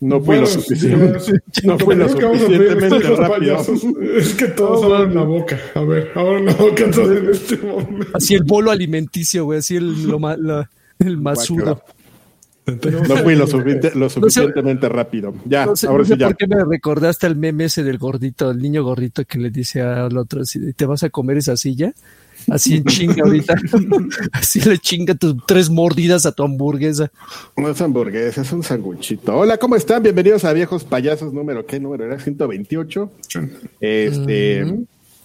No fue lo suficiente. no fue lo suficientemente rápido. Es que todos abren la boca. A ver, abren la boca entonces en este momento. Así el bolo alimenticio, güey. Así el, lo la- el masudo. No fui lo, suficiente- lo suficientemente rápido. Ya, No sé, ahora no sé sí ya. por qué me recordaste al meme ese del gordito, el niño gordito que le dice al otro ¿te vas a comer esa silla? Así en chinga ahorita. así le chinga tus tres mordidas a tu hamburguesa. No es hamburguesa, es un sanguchito. Hola, ¿cómo están? Bienvenidos a Viejos Payasos número, ¿qué número era? 128. Este,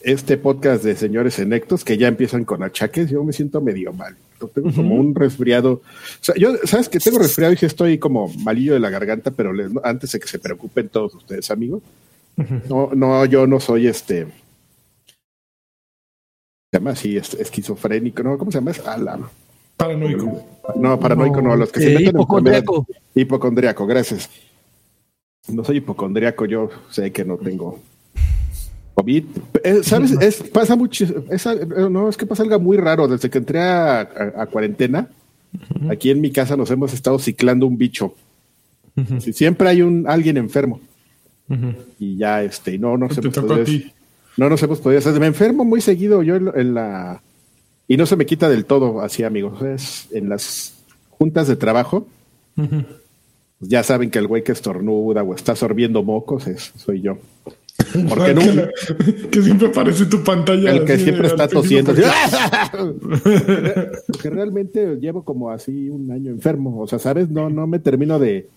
este podcast de señores senectos que ya empiezan con achaques. Yo me siento medio mal. Tengo como un resfriado. O sea, yo, ¿sabes que Tengo resfriado y sí estoy como malillo de la garganta, pero les- antes de que se preocupen todos ustedes, amigos. No, no, yo no soy este. Se llama así, es- esquizofrénico, ¿no? ¿Cómo se llama? Es ala. Paranoico. No, paranoico no, los que se Eh, meten en hipocondriaco. enfermedad- Hipocondriaco, gracias. No soy hipocondriaco, yo sé que no tengo COVID. Eh, ¿Sabes? Es, pasa mucho. es eh, no, es que pasa algo muy raro. Desde que entré a, a- a cuarentena, aquí en mi casa nos hemos estado ciclando un bicho. Sí, siempre hay un alguien enfermo. Y ya, este, y no a ti. no nos hemos podido hacer. Me enfermo muy seguido yo en, en la. Y no se me quita del todo así, amigos. Es en las juntas de trabajo. pues ya saben que el güey que estornuda o está sorbiendo mocos es, soy yo. Porque no, que, siempre aparece tu pantalla. el que siempre está tosiendo. porque- Porque realmente llevo como así un año enfermo. O sea, ¿sabes? No, no me termino de,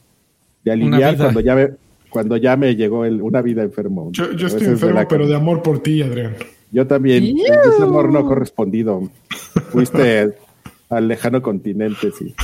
de aliviar cuando ya me, cuando ya me llegó el, una vida enfermo. Yo, estoy enfermo, pero de amor por ti, Adrián. Yo también. Ese amor no correspondido. Fuiste al lejano continente, sí.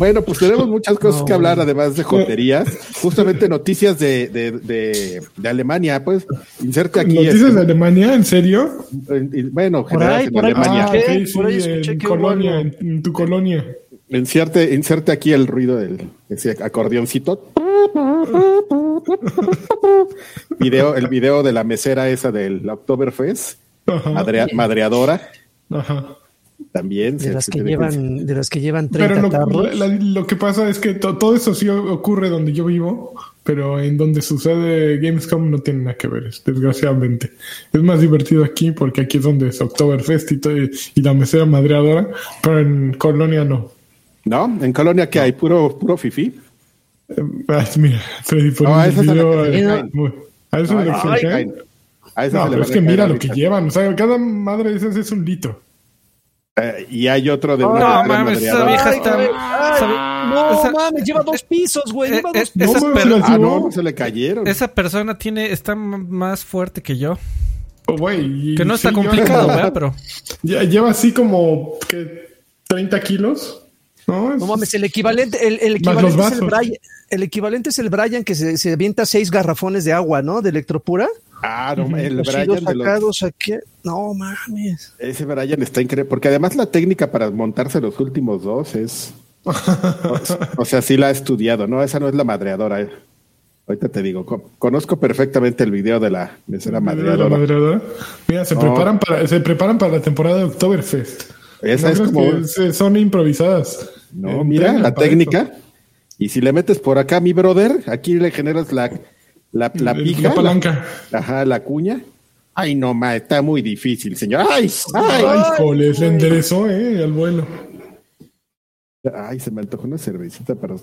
Bueno, pues tenemos muchas cosas que hablar, además de joterías. Justamente noticias de, de, de, de Alemania, pues. Inserte aquí. ¿Noticias este, de Alemania? ¿En serio? en- en- bueno, Por generales ahí, en por ahí Alemania. Ah, sí, por ahí escuché en que colonia, en, en tu colonia. Inserte, inserte aquí el ruido del ese acordeoncito. Video, el video de la mesera esa del Oktoberfest, madreadora, Ajá. También. De se- las se que llevan, de las que llevan 30 Pero lo, tarros. la- lo que pasa es que to- todo eso sí ocurre donde yo vivo, pero en donde sucede Gamescom no tiene nada que ver, es- desgraciadamente. Es más divertido aquí porque aquí es donde es Oktoberfest y, todo- y la mesera madreadora, pero en Colonia no. ¿No? En Colonia que hay puro, puro fifi. Eh, ah, mira, Freddy, por No, a un esa es la que eh, caen. muy- ¿A eso No, es lo que le a No, pero es que mira lo que llevan. O sea, cada madre de esas es un litro. Eh, y hay otro de una No mames, esa vieja está. Ay, esa- No esa- mames, lleva dos pisos, güey. eh, Lleva eh, dos per- las Ah, no, no se le cayeron. esa persona tiene está más fuerte que yo. Oh, güey, Que no está sí, complicado, ¿verdad? Pero Lle- Lleva así como que 30 kilos. No, Es- No mames, el equivalente, el, los equivalente es el. Brian. El equivalente es el Brian que se, se avienta seis garrafones de agua, ¿no? De electropura. Ah, no, el Así Brian de los, sacados aquí. No mames. Ese Brian está increíble, porque además la técnica para montarse los últimos dos es. O, o sea, sí la ha estudiado, ¿no? Esa no es la madreadora. eh. Ahorita te digo, co- conozco perfectamente el video de la mesera Mira la madreadora. madreadora. Mira, se No. preparan para se preparan para la temporada de Oktoberfest. Esa ¿No es como. son improvisadas. No, Eh, mira, la técnica. Y si le metes por acá, mi brother, aquí le generas la, la, la pija. la palanca. la- ajá, la cuña. Ay, no, ma, está muy difícil, señor. Ay, ay, Ay, joles, le enderezó, eh, al vuelo. ay, se me antojó una cervecita, pero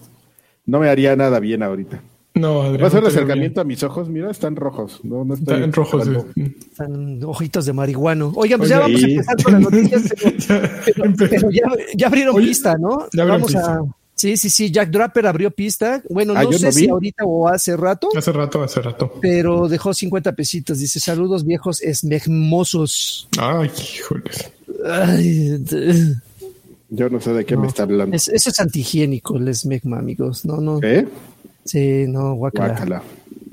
no me haría nada bien ahorita. No, Adrián. ¿Vas a no acercamiento a mis ojos? Mira, están rojos. No, no estoy Están rojos. eh. Están ojitos de marihuano. Oigan, pues ya vamos a sí. empezar con las noticias. Pero, pero- Empezó. pero ya, ya abrieron Oye, pista, ¿no? ya abrieron vamos a. Sí, sí, sí. Jack Draper abrió pista. Bueno, Ah, no sé no si ahorita o hace rato, Hace rato, hace rato. pero dejó 50 pesitos. Dice: Saludos viejos esmegmosos. Ay, híjoles. Ay, Yo no sé de qué No. me está hablando. es- eso es antihigiénico, el esmegma, amigos. No, no. ¿Eh? Sí, no, guacala. Guácala.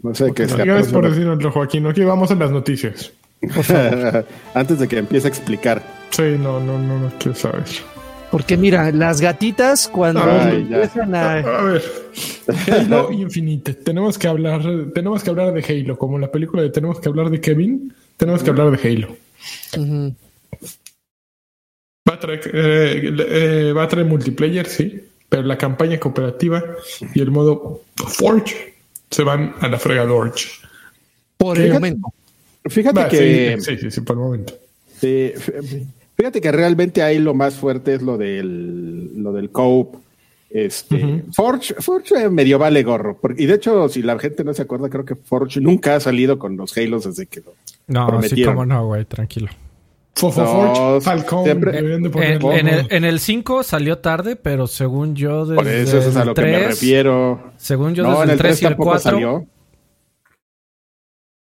No sé qué es Gracias por decirnoslo, Joaquín. Aquí vamos en las noticias. Antes de que empiece a explicar. Sí, no, no, no, no quiero saber. Porque mira, las gatitas cuando Ay, ya. empiezan a... A ver, Halo Infinite. Tenemos que hablar, tenemos que hablar de Halo, como la película de tenemos que hablar de Kevin. Tenemos que hablar de Halo. Ujú. Va a traer, eh, eh, va a traer multiplayer, sí, pero la campaña cooperativa y el modo Forge se van a la fregadora. Por el momento. Fíjate que sí, sí, sí, sí, por el momento. sí, fí- fíjate que realmente ahí lo más fuerte es lo del lo del cope. Este, Forge, Forge medio vale gorro. porque- y de hecho, si la gente no se acuerda, creo que Forge nunca ha salido con los Halos desde que lo No, sí, prometieron. cómo no, güey, tranquilo. Fofo siempre- deberían de En, ponerlo. en el, en el 5 salió tarde, pero según yo desde Por eso, eso es a lo que me 3, refiero. Según yo no, desde en el el 3 3 y el tampoco 4. salió.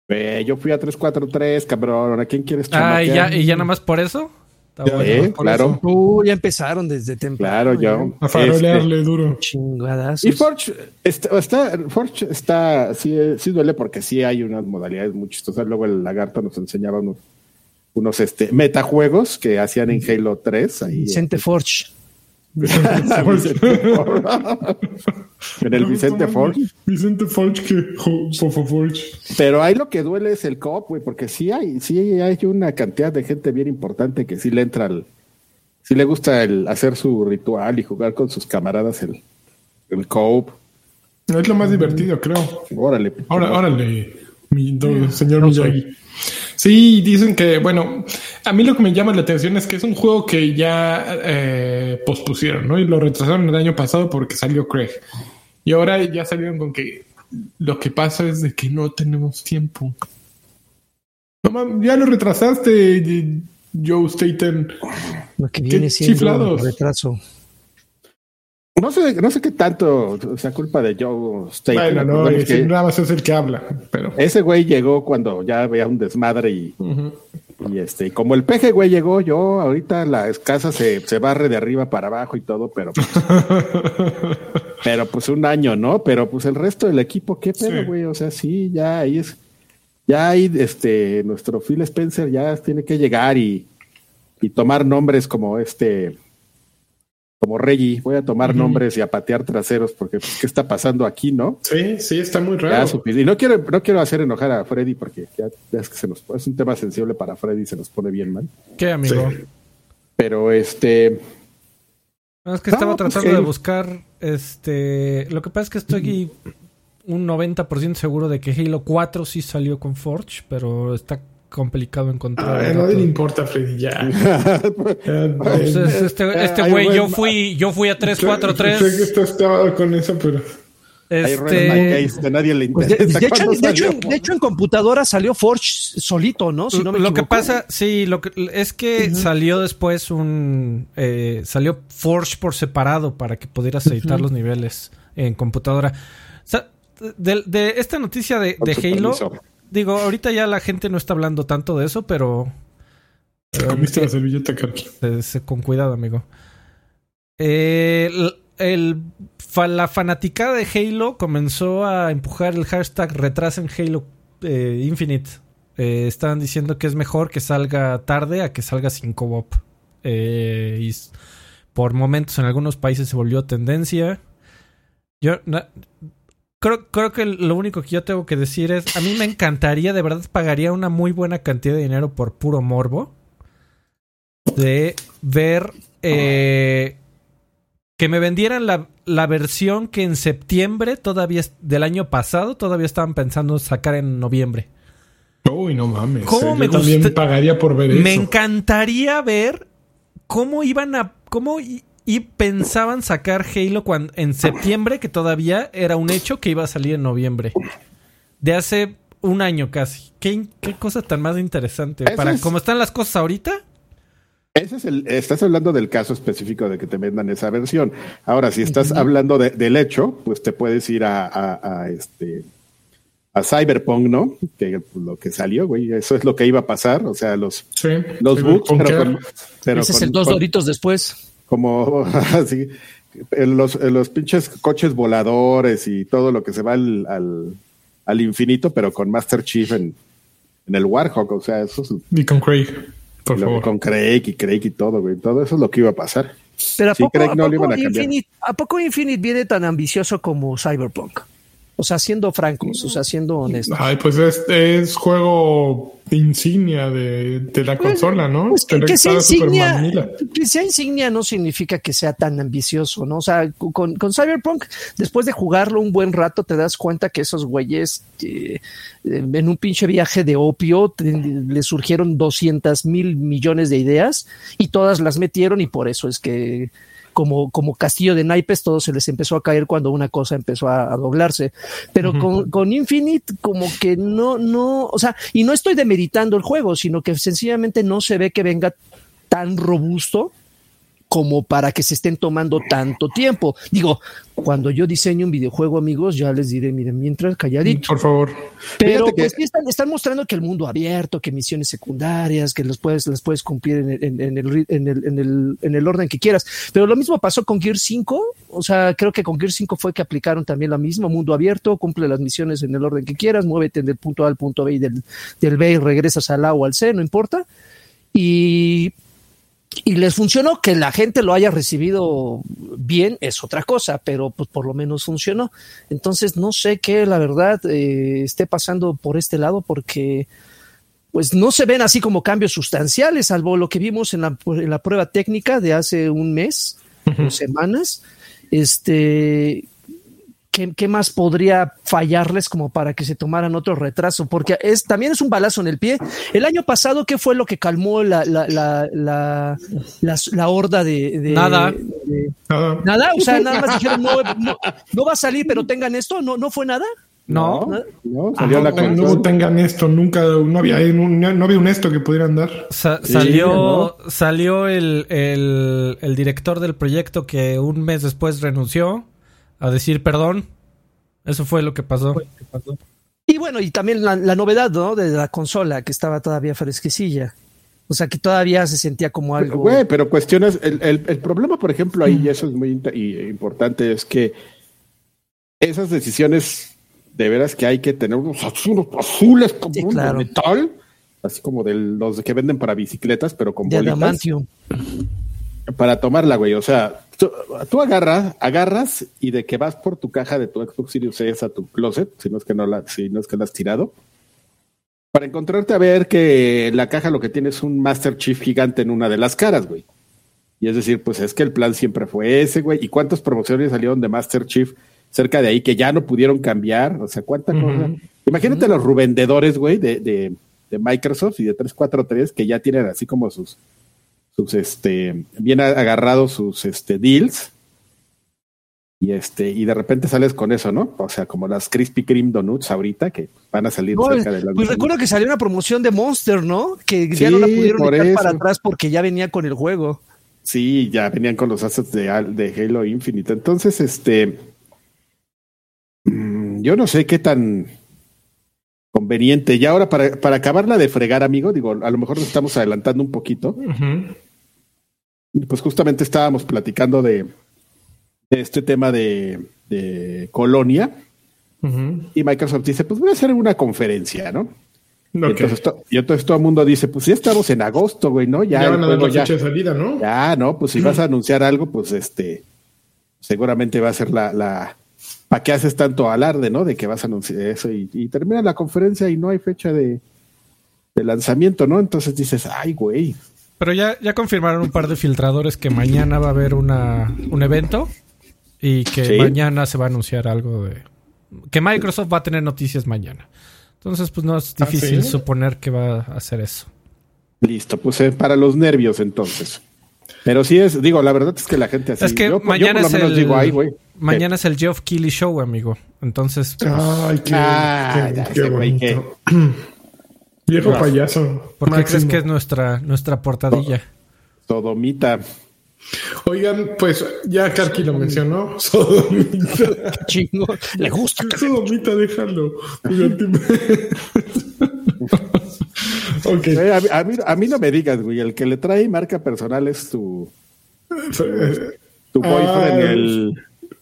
Eh, yo fui a 343, cabrón. ¿A quién quieres Ah, y ya, chamaquear? y ya nada más por eso. Está Ya, bueno. Por claro. Uh, ya empezaron desde temprano. Claro, yo. A farolearle Este, duro. Chingadas. y Forge está, está- Forge está, sí, sí duele porque sí hay unas modalidades muy chistosas. Luego el lagarto nos enseñaba unos, unos este, metajuegos que hacían en Halo 3. Ahí, Vicente Forge. Vicente Forge. en el Vicente Forge. Vicente Forge que Forge. Pero ahí lo que duele es el cop, güey, porque sí hay, sí hay una cantidad de gente bien importante que sí le entra al, sí le gusta el hacer su ritual y jugar con sus camaradas el, el coop. Es lo más divertido, creo. Órale. Ahora, órale, mi do- señor Miyagi. Sí, dicen que, bueno, a mí lo que me llama la atención es que es un juego que ya eh, pospusieron, ¿no? Y lo retrasaron el año pasado porque salió Craig. Y ahora ya salieron con que lo que pasa es de que no tenemos tiempo. No mames, ya lo retrasaste, Joe Staten. Lo que viene Qué siendo chiflados. retraso. No sé, no sé qué tanto sea culpa de Joe State. Bueno, no, que nada más es el que habla, pero. ese güey llegó cuando ya había un desmadre y, y este, y como el peje güey llegó, yo ahorita la casa se, se barre de arriba para abajo y todo, pero pues, pero pues un año, ¿no? Pero pues el resto del equipo, qué pedo, Sí. güey. O sea, sí, ya ahí es, ya ahí este, nuestro Phil Spencer ya tiene que llegar y, y tomar nombres como este, como Reggie. Voy a tomar nombres y a patear traseros porque pues, qué está pasando aquí, ¿no? Sí, sí, está muy raro. y no quiero, no quiero hacer enojar a Freddy porque ya, es que se nos, es un tema sensible para Freddy y se nos pone bien mal. ¿Qué, amigo? Sí. Pero este, No, es que estaba pues, tratando de buscar, este, lo que pasa es que estoy un 90% seguro de que Halo 4 sí salió con Forge, pero está complicado encontrar. A nadie le importa, Freddy, ya. Pues es- este este Ay, güey, yo fui, yo fui a Sé que 343. estás clavado con eso, pero. Este, Case, de nadie le Pues de, interesa. de hecho, cuándo de, hecho, salió. de hecho, en computadora salió Forge solito, ¿no? Si no me lo que pasa, sí, lo que es que salió después un eh, salió Forge por separado para que pudieras editar los niveles en computadora. O sea, de, de esta noticia de, Halo, permiso. Digo, ahorita ya la gente no está hablando tanto de eso, pero Te comiste la servilleta, eh, se- con cuidado, amigo. Eh, el, el- fa- la fanaticada de Halo comenzó a empujar el hashtag retrasen Halo eh, Infinite. Eh, estaban diciendo que es mejor que salga tarde a que salga sin co-op. Eh, y por momentos en algunos países se volvió tendencia. Yo na- creo, creo que lo único que yo tengo que decir es, a mí me encantaría, de verdad pagaría una muy buena cantidad de dinero por puro morbo de ver eh, que me vendieran la, la versión que en septiembre todavía del año pasado todavía estaban pensando sacar en noviembre. Uy, no mames. ¿Cómo Yo me también pagaría por ver Me eso. encantaría ver cómo iban a cómo y, pensaban sacar Halo cuando en septiembre que todavía era un hecho que iba a salir en noviembre. De hace un año casi. Qué, qué cosa tan más interesante. Eso Para es- cómo están las cosas ahorita, Ese es el, estás hablando del caso específico de que te vendan esa versión. Ahora, si estás hablando de- del hecho, pues te puedes ir a, a- a, este a Cyberpunk, ¿no? Que lo que salió, güey, eso es lo que iba a pasar. O sea, los, Sí. los bugs, Con pero, que- con- pero Ese es el dos con- doritos después. Como así, en los, en los pinches coches voladores y todo lo que se va al, al, al infinito, pero con Master Chief en, en el Warhawk. O sea, eso es Y con Craig, por lo- favor. con Craig y Craig y todo, güey. Todo eso es lo que iba a pasar. Pero ¿a Sí, poco, Craig a no le poco iban a cambiar. Infinite, ¿a poco Infinite viene tan ambicioso como Cyberpunk? O sea, siendo francos, o sea, siendo honestos. Ay, pues es, es juego insignia de, de la consola, ¿no? Pues que, que sea insignia, que sea insignia no significa que sea tan ambicioso, ¿no? O sea, con, con Cyberpunk, después de jugarlo un buen rato, te das cuenta que esos güeyes eh, en un pinche viaje de opio te- le surgieron 200 mil millones de ideas y todas las metieron y por eso es que como, como castillo de naipes, todo se les empezó a caer cuando una cosa empezó a, a doblarse. Pero con, con Infinite, como que no, no, o sea, y no estoy demeritando el juego, sino que sencillamente no se ve que venga tan robusto como para que se estén tomando tanto tiempo. Digo, cuando yo diseño un videojuego, amigos, ya les diré, miren, mientras calladito. Por favor. Pero que- pues están, están mostrando que el mundo abierto, que misiones secundarias, que las puedes, las puedes cumplir en, el- en- en el, ri- en, el, en, el, en el orden que quieras. Pero lo mismo pasó con Gear 5. O sea, creo que con Gear 5 fue que aplicaron también lo mismo. Mundo abierto, cumple las misiones en el orden que quieras, muévete del punto A al punto B y del, del B y regresas al A o al C, no importa. Y y les funcionó que la gente lo haya recibido bien es otra cosa, pero pues por lo menos funcionó. Entonces no sé qué la verdad eh, esté pasando por este lado porque pues no se ven así como cambios sustanciales, salvo lo que vimos en la, en la prueba técnica de hace un mes o semanas. Este, ¿qué, qué más podría fallarles como para que se tomaran otro retraso? Porque es, también es un balazo en el pie. El año pasado, ¿qué fue lo que calmó la, la, la, la, la- la horda de, de- Nada. de- Nada. nada, o sea, nada más dijeron, no, no, no va a salir, pero tengan esto, no, no fue nada. No. No, salió la No, tengan esto, nunca, no había, no, no había un esto que pudieran dar. Sa- Sí, salió salió el, el, el director del proyecto que un mes después renunció a decir perdón. Eso fue lo que pasó. Y bueno, y también la, la novedad, ¿no? De la consola, que estaba todavía fresquecilla. O sea, que todavía se sentía como algo. Güey, pero cuestiones, el, el, el problema, por ejemplo, ahí, y eso es muy y- importante, es que esas decisiones de veras que hay que tener unos azules, azules como Sí, de metal, así como de los que venden para bicicletas, pero con de bolitas, adamantium. para tomarla, güey. O sea, tú, tú agarras, agarras y de que vas por tu caja de tu Xbox Series S a tu closet, si no es que no la, si no es que la has tirado, para encontrarte a ver que la caja lo que tiene es un Master Chief gigante en una de las caras, güey. Y es decir, pues es que el plan siempre fue ese, güey. ¿Y cuántas promociones salieron de Master Chief cerca de ahí que ya no pudieron cambiar? O sea, cuánta cosa. Imagínate los revendedores, güey, de, de, de Microsoft y de 343 que ya tienen así como sus, sus este, bien agarrados sus este, deals. Y este, y de repente sales con eso, ¿no? O sea, como las Krispy Kreme Donuts ahorita que van a salir No, cerca de las pues recuerdo que salió una promoción de Monster, ¿no? Que ya Sí, no la pudieron echar para atrás porque ya venía con el juego. Sí, ya venían con los assets de, de Halo Infinite. Entonces, este. mm, Yo no sé qué tan conveniente. Y ahora, para, para acabarla de fregar, amigo, digo, a lo mejor nos estamos adelantando un poquito. Ujú. Pues justamente estábamos platicando de, de este tema de, de Colonia. Y Microsoft dice: Pues voy a hacer una conferencia, ¿no? Y, entonces, to- y entonces todo el mundo dice: Pues ya estamos en agosto, güey, ¿no? Ya, Ya, van a dar la ya- fecha de salida, ¿no? Ya, no, pues si vas a anunciar algo, pues este, seguramente va a ser la, la, ¿para qué haces tanto alarde, no? De que vas a anunciar eso y, y termina la conferencia y no hay fecha de, de lanzamiento, ¿no? Entonces dices, ay, güey. Pero ya, ya confirmaron un par de filtradores que mañana va a haber una, un evento y que Sí. mañana se va a anunciar algo de... Que Microsoft va a tener noticias mañana. Entonces, pues no es ¿Ah, difícil sí? suponer que va a hacer eso. Listo, pues eh, para los nervios entonces. Pero sí es, digo, la verdad es que la gente así. es que yo, yo mañana por lo es menos el... digo, ay, mañana es el Geoff Keighley Show, amigo. Entonces, pues, Ay, qué, Ah, qué- ya qué güey, bonito. Viejo payaso. ¿por qué crees que es nuestra, nuestra portadilla? Sodomita. Oigan, pues ya Karki lo mencionó. Sodomita. Chingo, le gusta. Sodomita, déjalo. ok. Eh, a, mí- a mí, a mí no me digas, güey, el que le trae marca personal es tu, tu boyfriend, Ah, el...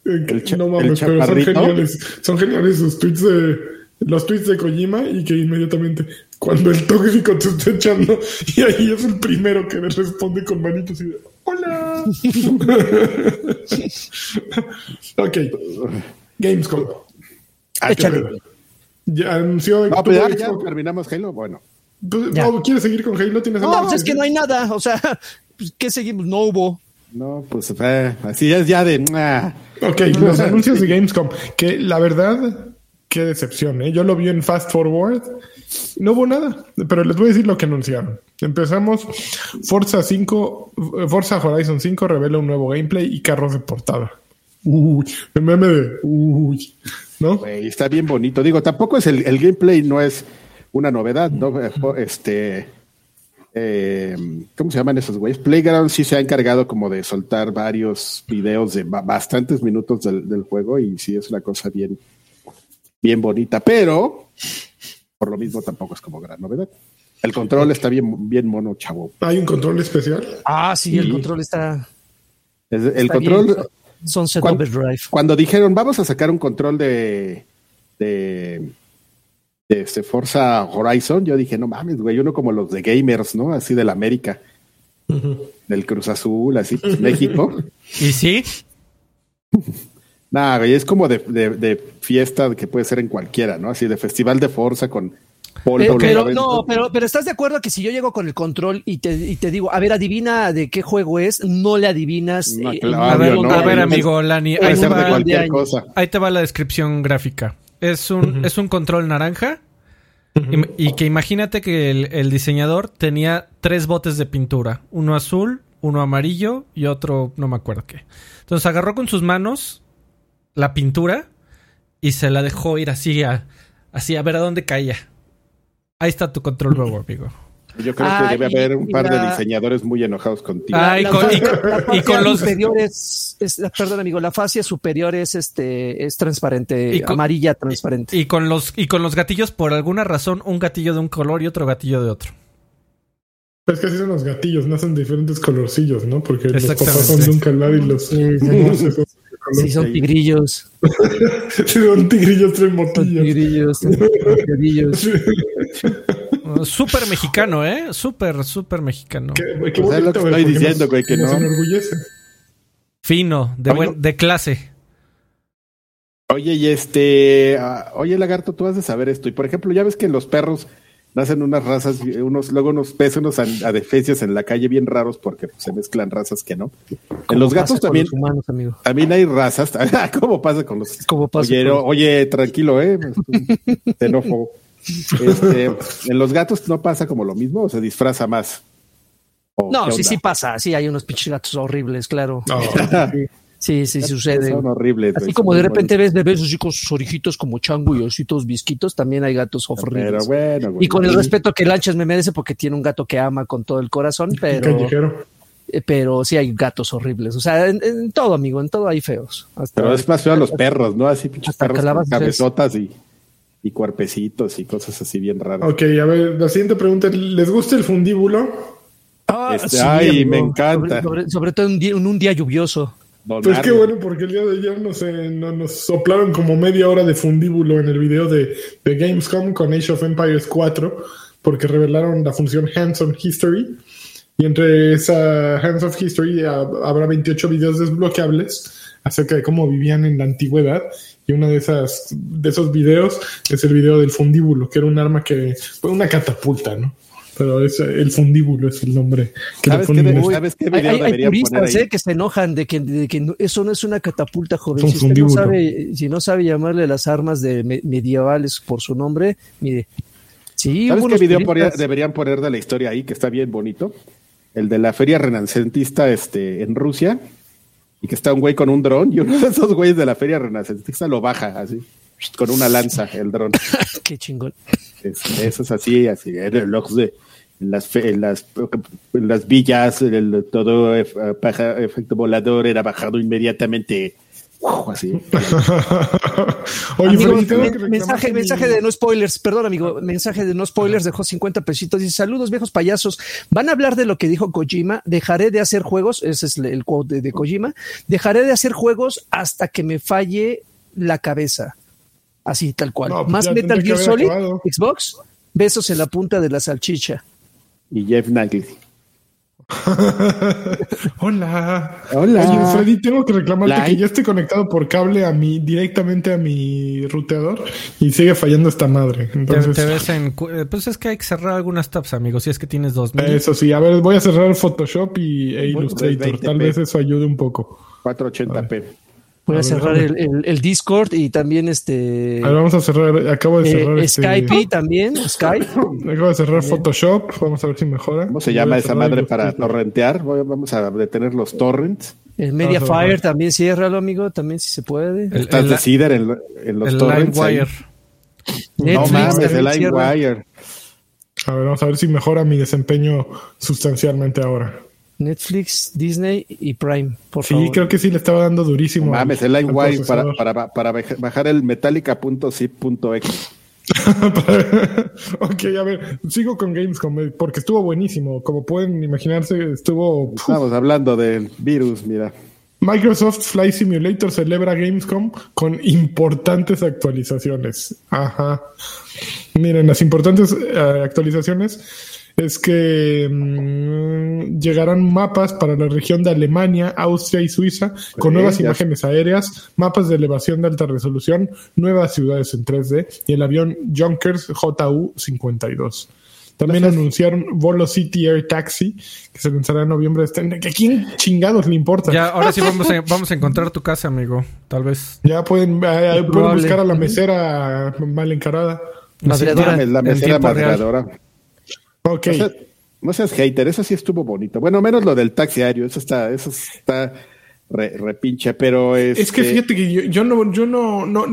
eh, el cha- no el mames, pero son geniales. Son geniales sus tweets de, los tweets de Kojima y que inmediatamente cuando el tóxico te está echando y ahí es el primero que le responde con manitos y de hola. ok. Gamescom. Ah, Échale. Ya anunció. No, pues ya, ya Xbox. terminamos Halo. Bueno, Pues, Ya. no, ¿Quieres seguir con Halo? ¿Tienes No, pues es que no hay nada. O sea, pues, ¿qué seguimos? No hubo. no, pues eh, así es ya de. ah. Ok, los anuncios de Gamescom. Que la verdad, qué decepción, ¿eh? Yo lo vi en Fast Forward. No hubo nada, pero les voy a decir lo que anunciaron. Empezamos. Forza 5, eh, Forza Horizon 5 revela un nuevo gameplay y carros de portada. Uy, el meme de uy, ¿no? Está bien bonito. Digo, tampoco es el, el gameplay, no es una novedad, ¿no? Este. eh, ¿Cómo se llaman esos güeyes? Playground sí se ha encargado como de soltar varios videos de ba- bastantes minutos del, del juego y sí es una cosa bien, bien bonita, pero por lo mismo tampoco es como gran novedad. El control está bien, bien mono, chavo. Hay un control especial. Ah, sí, el control está. Es- el está control, bien. Sunset ¿Cuán- Overdrive. cuando dijeron vamos a sacar un control de, de, de este Forza Horizon, yo dije, no mames, güey, uno como los de gamers, ¿no? Así del América, del Cruz Azul, así, pues, México. ¿Y sí? Nada, güey, es como de, de, de fiesta que puede ser en cualquiera, ¿no? Así de festival de Forza con polvo. Pero, pero no, pero, pero estás de acuerdo que si yo llego con el control y te, y te digo, a ver, adivina de qué juego es, no le adivinas. No, eh, claro, A ver, no, a amigo Lani, ahí te, va, cualquier cosa. ahí te va la descripción gráfica. Es un, es un control naranja y que imagínate que el, el diseñador tenía tres botes de pintura, uno azul, uno amarillo y otro no me acuerdo qué. Entonces agarró con sus manos la pintura y se la dejó ir así a, así a ver a dónde caía. Ahí está tu control nuevo, amigo. Yo creo Ah, que debe haber un par de diseñadores muy enojados contigo. Ah, y La con- y con- la y fascia con los- superior es, perdón amigo, la fascia superior es este es transparente, Y con- amarilla transparente. Y con los, y con los gatillos, por alguna razón, un gatillo de un color y otro gatillo de otro. Es que así son los gatillos, nacen diferentes colorcillos, ¿no? Porque los papás son de un calor y los son de. Sí, son tigrillos, Son tigrillos tres son motillos. tigrillos, son tigrillos. Uh, Súper mexicano, ¿eh? Súper, súper mexicano. Qué, qué Pues es lo que estoy diciendo, güey, que no. enorgullece. Fino, de, buen, de clase. Oye, y este, ah, oye, lagarto, tú has de saber esto. Y por ejemplo, ya ves que los perros nacen unas razas, unos, luego unos peces, unos en la calle bien raros porque pues, se mezclan razas que no. En los gatos también, los humanos, amigo. también hay razas. ¿Cómo pasa con los? Como pasa Oye, con- no, oye, tranquilo, eh, xenófobo. Este, en los gatos no pasa como lo mismo, o se disfraza más. ¿O No, sí, onda? sí pasa. Sí, hay unos pinches gatos horribles, claro. Sí, sí, sucede. Son horribles. Así güey, como de repente ves bebés así con sus orejitos como chango y ositos visquitos, también hay gatos horribles. Pero bueno, güey. y con el respeto que Lanchas me merece porque tiene un gato que ama con todo el corazón, pero, callejero. eh, pero sí hay gatos horribles. O sea, en, en todo, amigo, en todo hay feos. Hasta- Pero es más feo a los perros, ¿no? Así pinches perros con cabezotas y, y cuerpecitos y cosas así bien raras. Ok, a ver, la siguiente pregunta. ¿Les gusta el fundíbulo? Ah, Este, ay, me encanta. Sobre, sobre- sobre todo en un día, en un día lluvioso. Pues qué bueno, porque el día de ayer nos, eh, no- nos soplaron como media hora de fundíbulo en el video de, de Gamescom con Age of Empires 4, porque revelaron la función Hands on History. Y entre esa Hands of History habrá 28 videos desbloqueables acerca de cómo vivían en la antigüedad. Y uno de, esas, de esos videos es el video del fundíbulo, que era un arma que fue una catapulta, ¿no? Pero es, el fundíbulo es el nombre que le ¿Sabes qué, de- ¿Sabes qué Hay, video hay- hay puristas eh, que se enojan de que, de que no- eso no es una catapulta, joven. Si usted no sabe, si no sabe llamarle las armas de me- medievales por su nombre, mire. Sí, ¿Sabes qué video poner- deberían poner de la historia ahí, que está bien bonito? El de la feria renacentista este, en Rusia, y que está un güey con un dron, y uno de esos güeyes de la feria renacentista lo baja así, con una lanza, el dron. Qué chingón. Es- eso es así, así, en el de en las, fe- en las, en las villas, el, todo eh, paja- efecto volador era bajado inmediatamente. ¡Uf! así. Oye, Amigo, mensaje, mi- mensaje de no spoilers, perdón amigo, mensaje de no spoilers, dejó 50 pesitos, dice saludos viejos payasos, van a hablar de lo que dijo Kojima, dejaré de hacer juegos, ese es el quote de, de Kojima, dejaré de hacer juegos hasta que me falle la cabeza. Así, tal cual. No, pues Más Metal Gear Solid, acabado. Xbox, besos en la punta de la salchicha. Y Jeff Nagley. Hola. Hola. Oye, Freddy, tengo que reclamarte que ya estoy conectado por cable a mi, directamente a mi ruteador y sigue fallando esta madre. Entonces, te ves en... eh, Pues es que hay que cerrar algunas tabs, amigos. Si es que tienes dos. eso sí, a ver, voy a cerrar Photoshop y, e Illustrator. 20p. Tal vez eso ayude un poco. 480p. Voy A a, ver, cerrar el, el- el Discord y también este A ver, vamos a cerrar. Acabo de eh, cerrar este- Skype también, Skype. Acabo de cerrar Photoshop. Vamos a ver si mejora. ¿Cómo se Voy llama esa madre para torrentear? Voy- Vamos a detener los torrents. El Mediafire también ciérralo, amigo, también si se puede. El- Estás el- de Cider en, en los El torrents. ahí. LimeWire. No Netflix mames, el. LimeWire. A ver, vamos a ver si mejora mi desempeño sustancialmente ahora. Netflix, Disney y Prime, por Sí, favor. creo que sí le estaba dando durísimo. Mames, el LimeWire para, para, para baja- bajar el metallica.zip.exe. ok, a ver, sigo con Gamescom porque estuvo buenísimo. Como pueden imaginarse, estuvo. puf. Estamos hablando del virus, mira. Microsoft Flight Simulator celebra Gamescom con importantes actualizaciones. Ajá. Miren, las importantes eh, actualizaciones es que mm, llegarán mapas para la región de Alemania, Austria y Suiza con Sí, nuevas ya. imágenes aéreas, mapas de elevación de alta resolución, nuevas ciudades en 3D y el avión Junkers JU-52. También anunciaron Volo City Air Taxi, que se lanzará en noviembre de este año. ¿A quién chingados le importa? Ya, ahora sí vamos a, vamos a encontrar tu casa, amigo. Tal vez. Ya pueden, eh, pueden probable. buscar a la mesera mal encarada. La en mesera madreadora. Ok. No seas hater, eso sí estuvo bonito. Bueno, menos lo del taxi aéreo, eso está, eso está re, repinche, pero es. Es que fíjate que yo, yo no, yo no, no,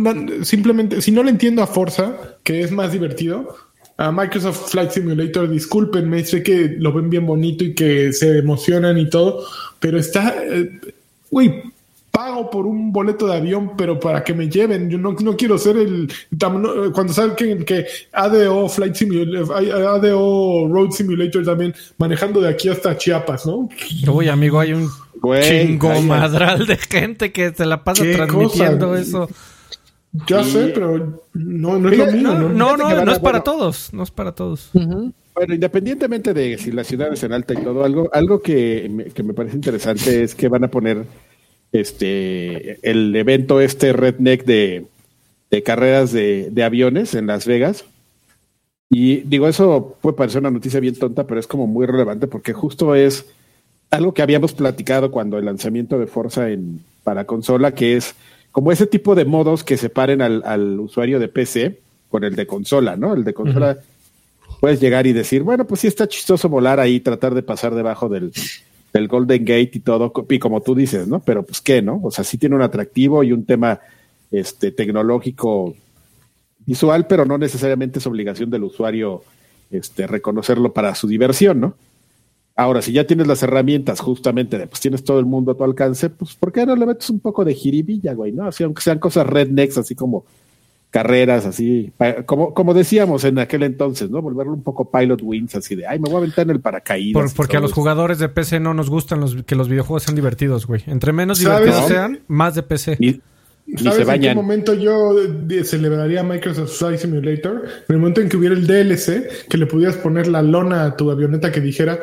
simplemente, si no le entiendo a Forza, que es más divertido, a Microsoft Flight Simulator, discúlpenme, sé que lo ven bien bonito y que se emocionan y todo, pero está, eh, güey, pago por un boleto de avión, pero para que me lleven, yo no, no quiero ser el, cuando saben que, que ADO Flight Simulator, ADO Road Simulator también, manejando de aquí hasta Chiapas, ¿no? Uy, amigo, hay un Güey, chingo ay, madral de gente que se la pasa ¿Qué transmitiendo cosa? eso. Ya Sí. sé, pero no, no es lo mío, No, ¿no? no, es para bueno. todos. No es para todos. Ujú. Bueno, independientemente de si la ciudad es en alta y todo, algo, algo que, me, que me parece interesante es que van a poner este el evento este redneck de, de carreras de, de aviones en Las Vegas. Y digo, eso puede parecer una noticia bien tonta, pero es como muy relevante porque justo es algo que habíamos platicado cuando el lanzamiento de Forza en, para consola, que es como ese tipo de modos que separen al, al usuario de PC con el de consola, ¿no? El de consola puedes llegar y decir, bueno, pues sí está chistoso volar ahí, tratar de pasar debajo del, del Golden Gate y todo, y como tú dices, ¿no? Pero pues qué, ¿no? O sea, sí tiene un atractivo y un tema este, tecnológico visual, pero no necesariamente es obligación del usuario este, reconocerlo para su diversión, ¿no? Ahora, si ya tienes las herramientas justamente de, pues tienes todo el mundo a tu alcance, pues ¿por qué no le metes un poco de jiribilla, güey? ¿No? Así, aunque sean cosas rednecks, así como carreras, así, como, como decíamos en aquel entonces, ¿no? Volverlo un poco pilot wings, así de, ay, me voy a aventar en el paracaídas. Por- porque a los eso. jugadores de PC no nos gustan los, que los videojuegos sean divertidos, güey. Entre menos divertidos No. sean, más de PC. Ni, ni ¿Sabes se en qué bañan. momento yo de- celebraría Microsoft Flight Simulator? En el momento en que hubiera el DLC, que le pudieras poner la lona a tu avioneta que dijera,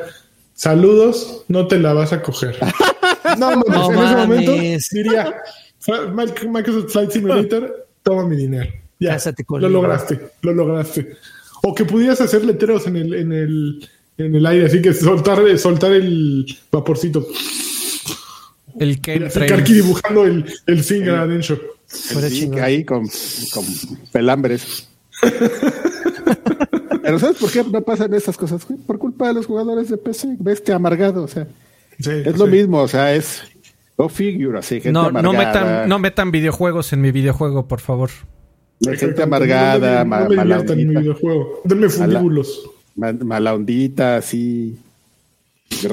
saludos, no te la vas a coger. no, No en ese momento diría, "Fa- Mi- Microsoft Flight Simulator, toma mi dinero. Ya, Cásate lo conmigo. lograste, lo lograste. O que pudieras hacer letreros en el, en el, en el aire, así que soltar, soltar el vaporcito. El así Karki dibujando el, el finger adentro. Sí, chingón. ahí con, con pelambres. Pero ¿sabes por qué no pasan esas cosas? Por culpa de los jugadores de PC. Bestia amargado, o sea. Sí, Es lo sí. mismo, o sea, es figure, así, gente No, no, amargada. metan, no metan videojuegos en mi videojuego, por favor. gente amargada, no, ma- me- no me mala diviertan en mi ondita, videojuego. Denme fundíbulos. ma- mala ondita, así,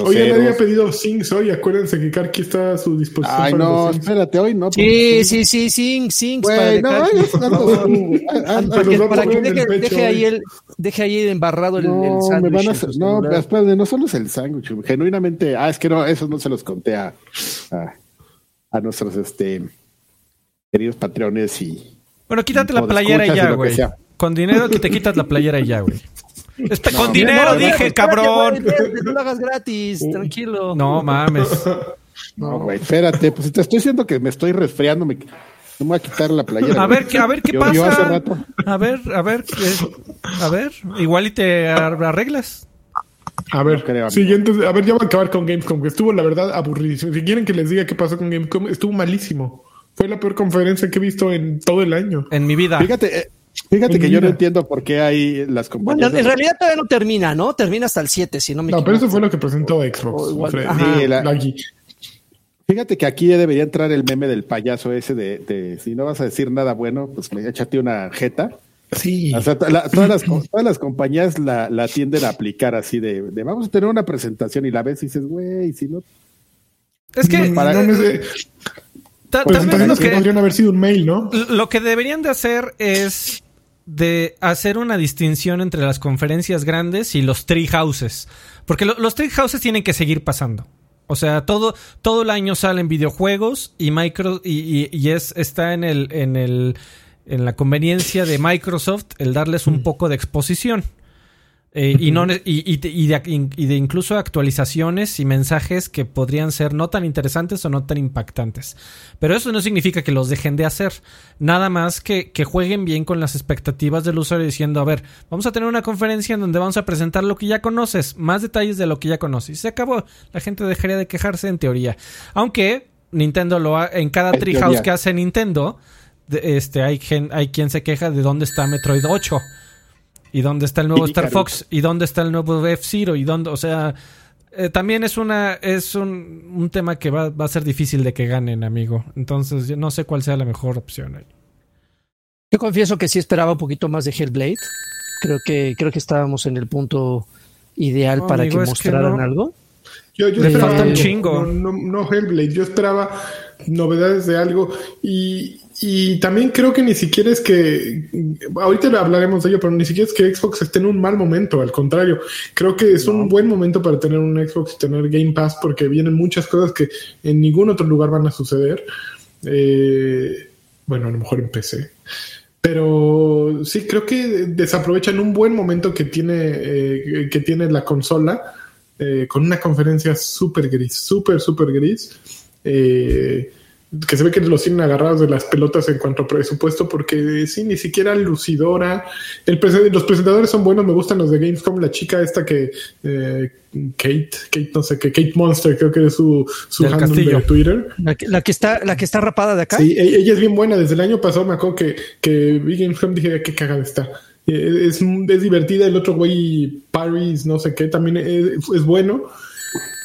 Oye, nadie ha groseros. pedido Sings hoy. Acuérdense que Karki está a su disposición. Ay, para no, los Sings. espérate, hoy no. Sí, sí, sí, sing, sing. para Güey, no, para que, deje, el deje ahí el, deje ahí embarrado el, el No, me sándwich van a hacer, su no, espérate, no solo es el sándwich, genuinamente, ah, es que no, esos no se los conté a, a, a nuestros este queridos patrones y, Bueno, quítate la playera y ya, güey. Con dinero que te quitas la playera y ya, güey. Con dinero dije, cabrón. no lo hagas gratis, tranquilo. No mames. No, güey, espérate, pues te estoy diciendo que me estoy resfriando, me, no me voy a quitar la playera. A ver, a ver qué pasa. A ver, a ver, a ver, igual y te arreglas. A ver, siguiente, a ver, ya voy a acabar con Gamescom, que estuvo la verdad aburridísimo. Si quieren que les diga qué pasó con Gamescom, estuvo malísimo. Fue la peor conferencia que he visto en todo el año. En mi vida. Fíjate, eh, fíjate que yo no entiendo por qué hay las compañías. Bueno, en realidad todavía no termina, ¿no? Termina hasta el 7, si no me equivoco. No, pero eso fue lo que presentó Xbox. Fíjate que aquí debería entrar el meme del payaso ese de, si no vas a decir nada bueno, pues me échate una jeta. Sí. O sea, todas, las, todas las compañías la, la tienden a aplicar así de, vamos a tener una presentación y la ves y dices, güey, si no. Es que. Para, no, pues que, podrían haber sido un mail, ¿no? Lo que deberían de hacer es de hacer una distinción entre las conferencias grandes y los tree houses. Porque los tree houses tienen que seguir pasando. O sea, todo, todo el año salen videojuegos y Micro y, y, es, está en el, en el, en la conveniencia de Microsoft el darles un mm. poco de exposición. Eh, y, no, y, y, de, y, de, incluso actualizaciones y mensajes que podrían ser no tan interesantes o no tan impactantes. Pero eso no significa que los dejen de hacer. Nada más que, que jueguen bien con las expectativas del usuario diciendo, a ver, vamos a tener una conferencia en donde vamos a presentar lo que ya conoces, más detalles de lo que ya conoces. Y se acabó. La gente dejaría de quejarse en teoría. Aunque Nintendo lo ha, en cada treehouse que hace Nintendo, este, hay, hay quien se queja de dónde está Metroid 8 y dónde está el nuevo Star Fox y dónde está el nuevo F-Zero y dónde, o sea, eh, también es una es un, un tema que va, va, a ser difícil de que ganen, amigo. Entonces, yo no sé cuál sea la mejor opción ahí. Yo confieso que sí esperaba un poquito más de Hellblade. Creo que creo que estábamos en el punto ideal para que mostraran algo. Yo, yo esperaba un chingo. No, no, Hellblade, yo esperaba novedades de algo y, y también creo que ni siquiera es que, ahorita hablaremos de ello, pero ni siquiera es que Xbox esté en un mal momento, al contrario, creo que es un buen momento para tener un Xbox y tener Game Pass porque vienen muchas cosas que en ningún otro lugar van a suceder. Eh, bueno, a lo mejor en PC. Pero sí, creo que desaprovechan un buen momento que tiene, eh, que tiene la consola eh, con una conferencia súper gris, súper, súper gris. Eh, que se ve que los tienen agarrados de las pelotas en cuanto a presupuesto, porque sí, ni siquiera lucidora. El los presentadores son buenos, me gustan los de Gamescom. La chica esta que, eh, Kate, Kate, no sé qué, Kate Monster, creo que es su, su handle de Twitter. La que, está, la que está rapada de acá. Sí, e, ella es bien buena. Desde el año pasado me acuerdo que, que vi Gamescom dije, qué cagada está. Eh, es, es divertida. El otro güey, Paris, no sé qué, también es, es bueno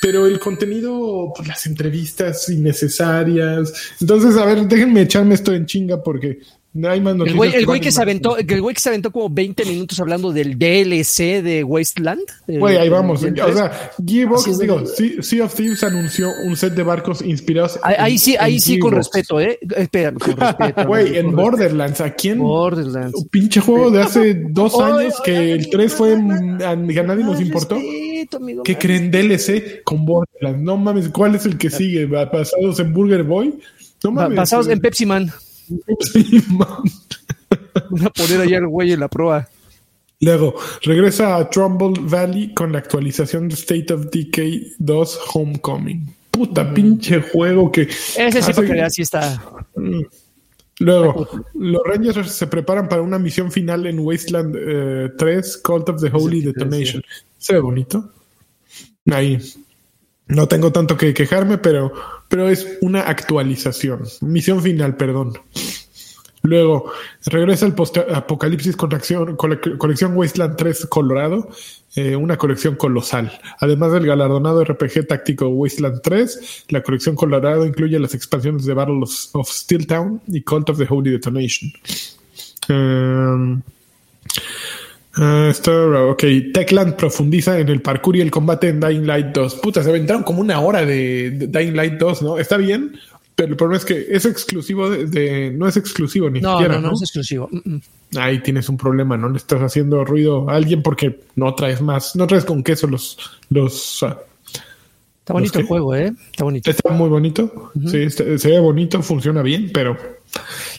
pero el contenido, pues las entrevistas innecesarias. Entonces, a ver, déjenme echarme esto en chinga porque no hay más El güey, el güey que, se aventó, el güey que se aventó como 20 minutos hablando del DLC de Wasteland. Güey, ahí vamos. o sea, Gearbox, digo, sea, of Thieves anunció un set de barcos inspirados. Ahí, sí, ahí sí, con respeto, ¿eh? Espera, con respeto. Güey, en Borderlands, ¿a quién? Borderlands. Un pinche juego de hace dos años que el 3 fue, a, nadie nos importó. ¿Qué creen DLC con Borderlands? No mames, ¿cuál es el que sigue? ¿Basados en Burger Boy? No mames. Basados en Pepsi Man. Pepsi Man. Voy a poner allá el güey en la proa. Luego, regresa a Trumbull Valley con la actualización de State of Decay 2 Homecoming. Puta mm. pinche juego que. Ese sí, porque así está. Luego, los Rangers se preparan para una misión final en Wasteland 3, eh, Cult of the Holy Detonation. Se ve bonito. Ahí. No tengo tanto que quejarme, pero, pero es una actualización. Misión final, perdón. Luego, regresa el Apocalipsis colección, colección Wasteland 3 Colorado, eh, una colección colosal. Además del galardonado RPG táctico Wasteland 3, la colección Colorado incluye las expansiones de Battle of, Steel Town y Cult of the Holy Detonation. Um, ok, Techland profundiza en el parkour y el combate en Dying Light 2. Puta, se aventaron como una hora de, Dying Light 2, ¿no? Está bien, pero el problema es que es exclusivo de. no es exclusivo ni siquiera. No, no, es exclusivo. Mm, mm. Ahí tienes un problema, ¿no? Le estás haciendo ruido a alguien porque no traes más, no traes con queso los. los Está bonito el juego, ¿eh? Está bonito. Está muy bonito. Sí, se ve bonito, funciona bien, pero.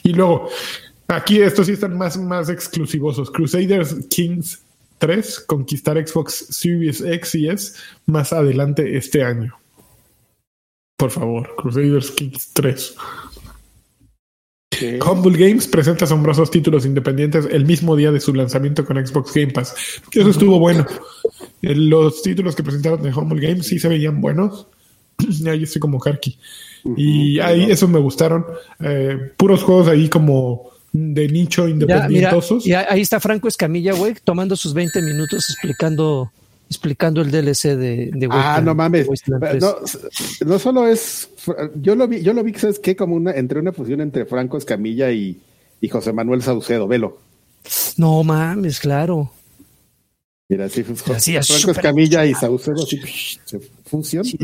Y luego, Aquí estos sí están más, más exclusivosos. Crusaders Kings 3, conquistar Xbox Series X y S más adelante este año. Por favor, Crusaders Kings 3. Humble Games presenta asombrosos títulos independientes el mismo día de su lanzamiento con Xbox Game Pass. Eso estuvo bueno. Eh, Los títulos que presentaron de Humble Games sí se veían buenos. ahí estoy como Karki. Y ahí esos me gustaron. Eh, puros juegos ahí como de nicho Ya, mira, independientosos. y ahí está Franco Escamilla, güey, tomando sus 20 minutos explicando explicando el DLC de, de Ah, no mames. Wasteland 3. No, no solo es. Yo lo vi, yo lo vi, ¿sabes qué? Como una, entre una fusión entre Franco Escamilla y, y José Manuel Saucedo, velo. No mames, claro. Mira, sí, pues, Así es, Franco súper Escamilla y Saucedo, así, psh, se fusión. Sí,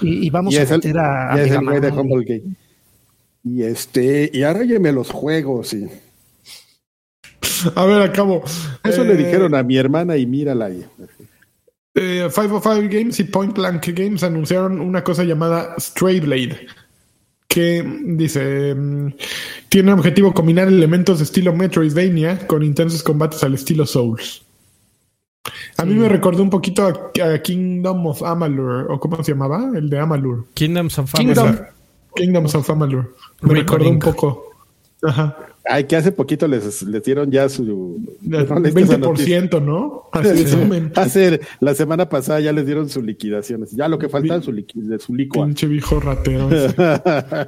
y, y vamos y a el, meter a, a y es el Mega güey de Man. Humble Game. Y este, y ahora los juegos, y A ver, acabo. eso Eh, le dijeron a mi hermana y mírala ahí. Eh, 505 Games y Point Blank Games anunciaron una cosa llamada Stray Blade, que dice mm, tiene objetivo combinar elementos de estilo Metroidvania con intensos combates al estilo Souls. A mí me recordó un poquito a, a Kingdom of Amalur, o cómo se llamaba, el de Amalur. Kingdoms of Kingdom. Amalur. Kingdoms of Amalur. Me recordó un poco. Ajá. Ay, que hace poquito les, les dieron ya su. ¿no leíste esa noticia? 20%, ¿no? Así de sumen. Hace la semana pasada ya les dieron sus liquidaciones. Ya lo que falta es su, liqui- de su licua. Pinche viejo ratero.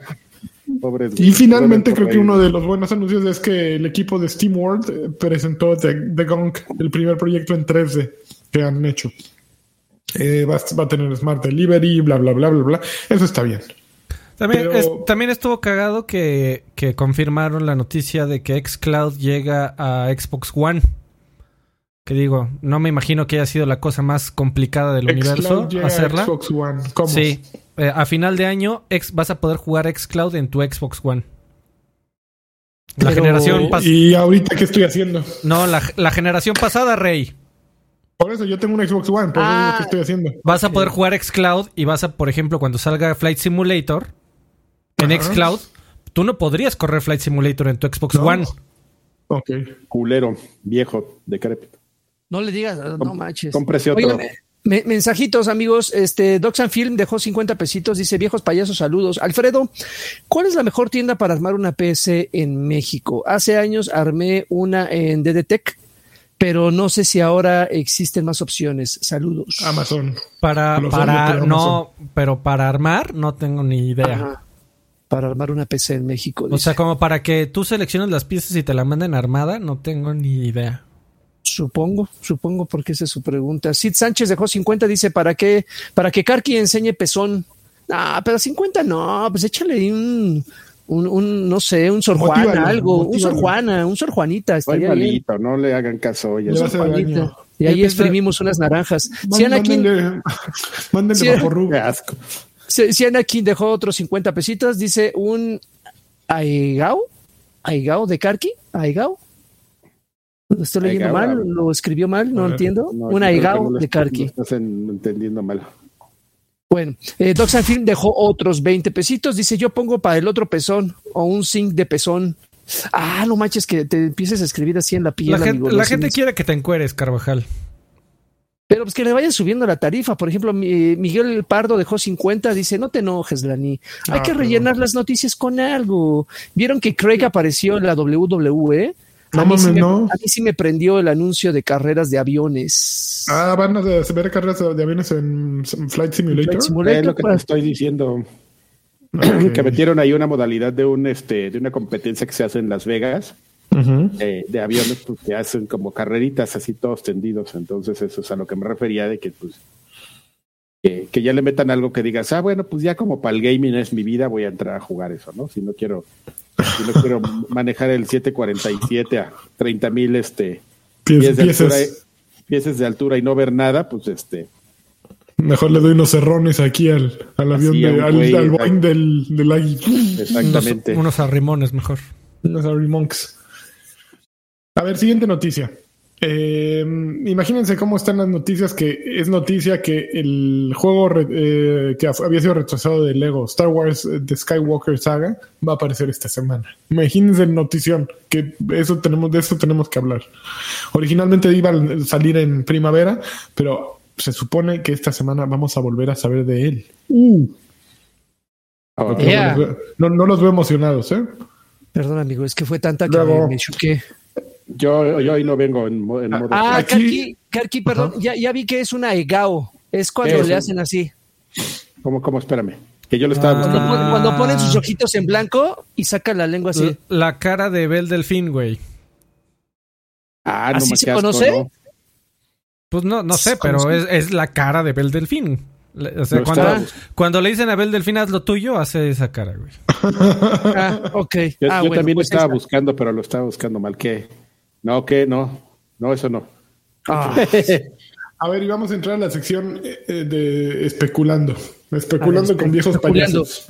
Pobres. Y finalmente creo que uno de los buenos anuncios es que el equipo de SteamWorld eh, presentó The, The Gunk, el primer proyecto en 3D que han hecho. Eh, va, va a tener Smart Delivery, bla, bla, bla, bla, bla. Eso está bien. También, Pero- es- también estuvo cagado que, que confirmaron la noticia de que xCloud llega a Xbox One. Que digo, no me imagino que haya sido la cosa más complicada del universo a hacerla. Xbox One. ¿Cómo? Sí, Eh, a final de año ex- vas a poder jugar xCloud en tu Xbox One. La Pero- generación pas- ¿Y ahorita qué estoy haciendo? No, la, la generación pasada, Rey. Por eso yo tengo un Xbox One, por eso Ah. es lo que estoy haciendo. Vas a poder jugar xCloud y vas a, por ejemplo, cuando salga Flight Simulator en xCloud, tú no podrías correr Flight Simulator en tu Xbox No. One. Ok. Culero, viejo, decrépito. No le digas, no manches. Cómprese otro. Oigan, me- mensajitos, amigos. Este, Doxan Film dejó 50 pesitos. Dice, viejos payasos, saludos. Alfredo, ¿cuál es la mejor tienda para armar una PC en México? Hace años armé una en DDTech, pero no sé si ahora existen más opciones. Saludos. Amazon. Para, para, no, pero para armar no tengo ni idea. Ajá. Para armar una PC en México. O sea, como para que tú selecciones las piezas y te la manden armada, no tengo ni idea. Supongo, supongo porque esa es su pregunta. Sid Sánchez dejó 50, dice, ¿para qué? Para que Karki enseñe pezón. Ah, pero 50 no, pues échale ahí un, un, un, no sé, un Sor Juana, Motívalo, algo, un Sor. Juana, un Sor Juanita, Ay, estaría bien. malito, no le hagan caso. a Sor Juanita. Y ahí exprimimos unas naranjas. Si Mándenle, Anakin, mándenle Sí. Qué asco. Si Anakin dejó otros 50 pesitos, dice un Aigao, Aigao de Karki, Aigao. ¿Lo estoy leyendo Aigao, mal? ¿Lo escribió mal? No entiendo. No, un Aigao de Karki. estás en- entendiendo mal. Bueno, eh, Doxan Film dejó otros 20 pesitos. Dice: Yo pongo para el otro pezón o un zinc de pezón. Ah, no manches que te empieces a escribir así en la piel. La gente, la gente quiere que te encueres, Carvajal. Pero pues que le vayan subiendo la tarifa. Por ejemplo, mi- Miguel Pardo dejó 50. Dice: No te enojes, Lani. Hay Ah, que rellenar las noticias con algo. ¿Vieron que Craig apareció en la WWE? A No mí, sí me, no. a mí sí me prendió el anuncio de carreras de aviones. Ah, van a ver carreras de aviones en Flight Simulator. Flight Simulator, Es lo que te pues. estoy diciendo. Que metieron ahí una modalidad de un este de una competencia que se hace en Las Vegas Eh, de aviones pues, que hacen como carreritas así todos tendidos. Entonces eso es a lo que me refería de que pues que, que ya le metan algo que digas, ah, bueno, pues ya como para el gaming es mi vida, voy a entrar a jugar eso, ¿no? Si no quiero, si no quiero manejar el 747 a 30 mil este, Pies- pies, de altura, piezas. pies de altura y no ver nada, pues este, Mejor le doy unos cerrones aquí al, al avión, de- al, güey, al exacto. Boeing del, del Agui. exactamente. Unos, unos arrimones mejor. Unos Harry Monks. A ver, siguiente noticia. Eh, imagínense cómo están las noticias que es noticia que el juego re- eh, que había sido retrasado de Lego Star Wars eh, The Skywalker Saga va a aparecer esta semana. Imagínense el notición que eso tenemos de eso tenemos que hablar. Originalmente iba a salir en primavera, pero se supone que esta semana vamos a volver a saber de él. Uh, no, Yeah. los veo- no, no los veo emocionados, ¿eh? Perdón, amigo, es que fue tanta que Luego- me, me choqué. Yo, yo hoy no vengo en, en modo. Ah, Aquí- Karki, Karki, perdón, ya, ya vi que es una egao. Es cuando Eso. le hacen así. ¿Cómo, cómo? Espérame. Que yo lo estaba Ah. Cuando, buscando. cuando ponen sus ojitos en blanco y sacan la lengua así. La cara de Bel Delfín, güey. Ah, no ¿Así me se asco, conoce? ¿no? Pues no, no sé, ¿Se pero es, es la cara de Bel Delfín. O sea, cuando, cuando le dicen a Bel Delfín, haz lo tuyo, hace esa cara, güey. Ah, ok. Yo, Ah, yo bueno, también pues estaba esta. buscando, pero lo estaba buscando mal. ¿Qué? No, ¿qué? No. No, eso no. Ah, A ver, y vamos a entrar a la sección eh, de especulando. Especulando A ver, con viejos especulando. payasos.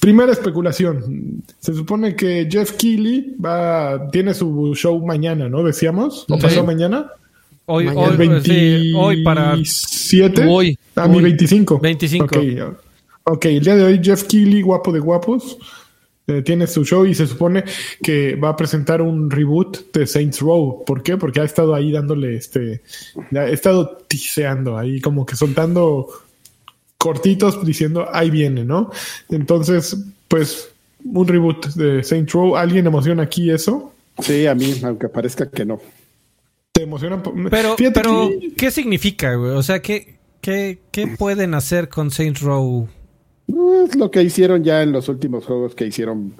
Primera especulación. Se supone que Jeff Keighley va, tiene su show mañana, ¿no? Decíamos. ¿O Sí. pasó mañana? Hoy, Mañana. hoy, sí, hoy para 27. Hoy. A mi Hoy. 25. 25. Ok, ok, el día de hoy Jeff Keighley, guapo de guapos, eh, tiene su show y se supone que va a presentar un reboot de Saints Row. ¿Por qué? Porque ha estado ahí dándole este. Ha estado tiseando ahí, como que soltando cortitos diciendo ahí viene, ¿no? Entonces, pues, un reboot de Saints Row. ¿Alguien emociona aquí eso? Sí, a mí, aunque parezca que no. ¿Te emociona? Pero, Fíjate pero que- ¿qué significa, güey? O sea, ¿qué, qué, qué pueden hacer con Saints Row? Es lo que hicieron ya en los últimos juegos que hicieron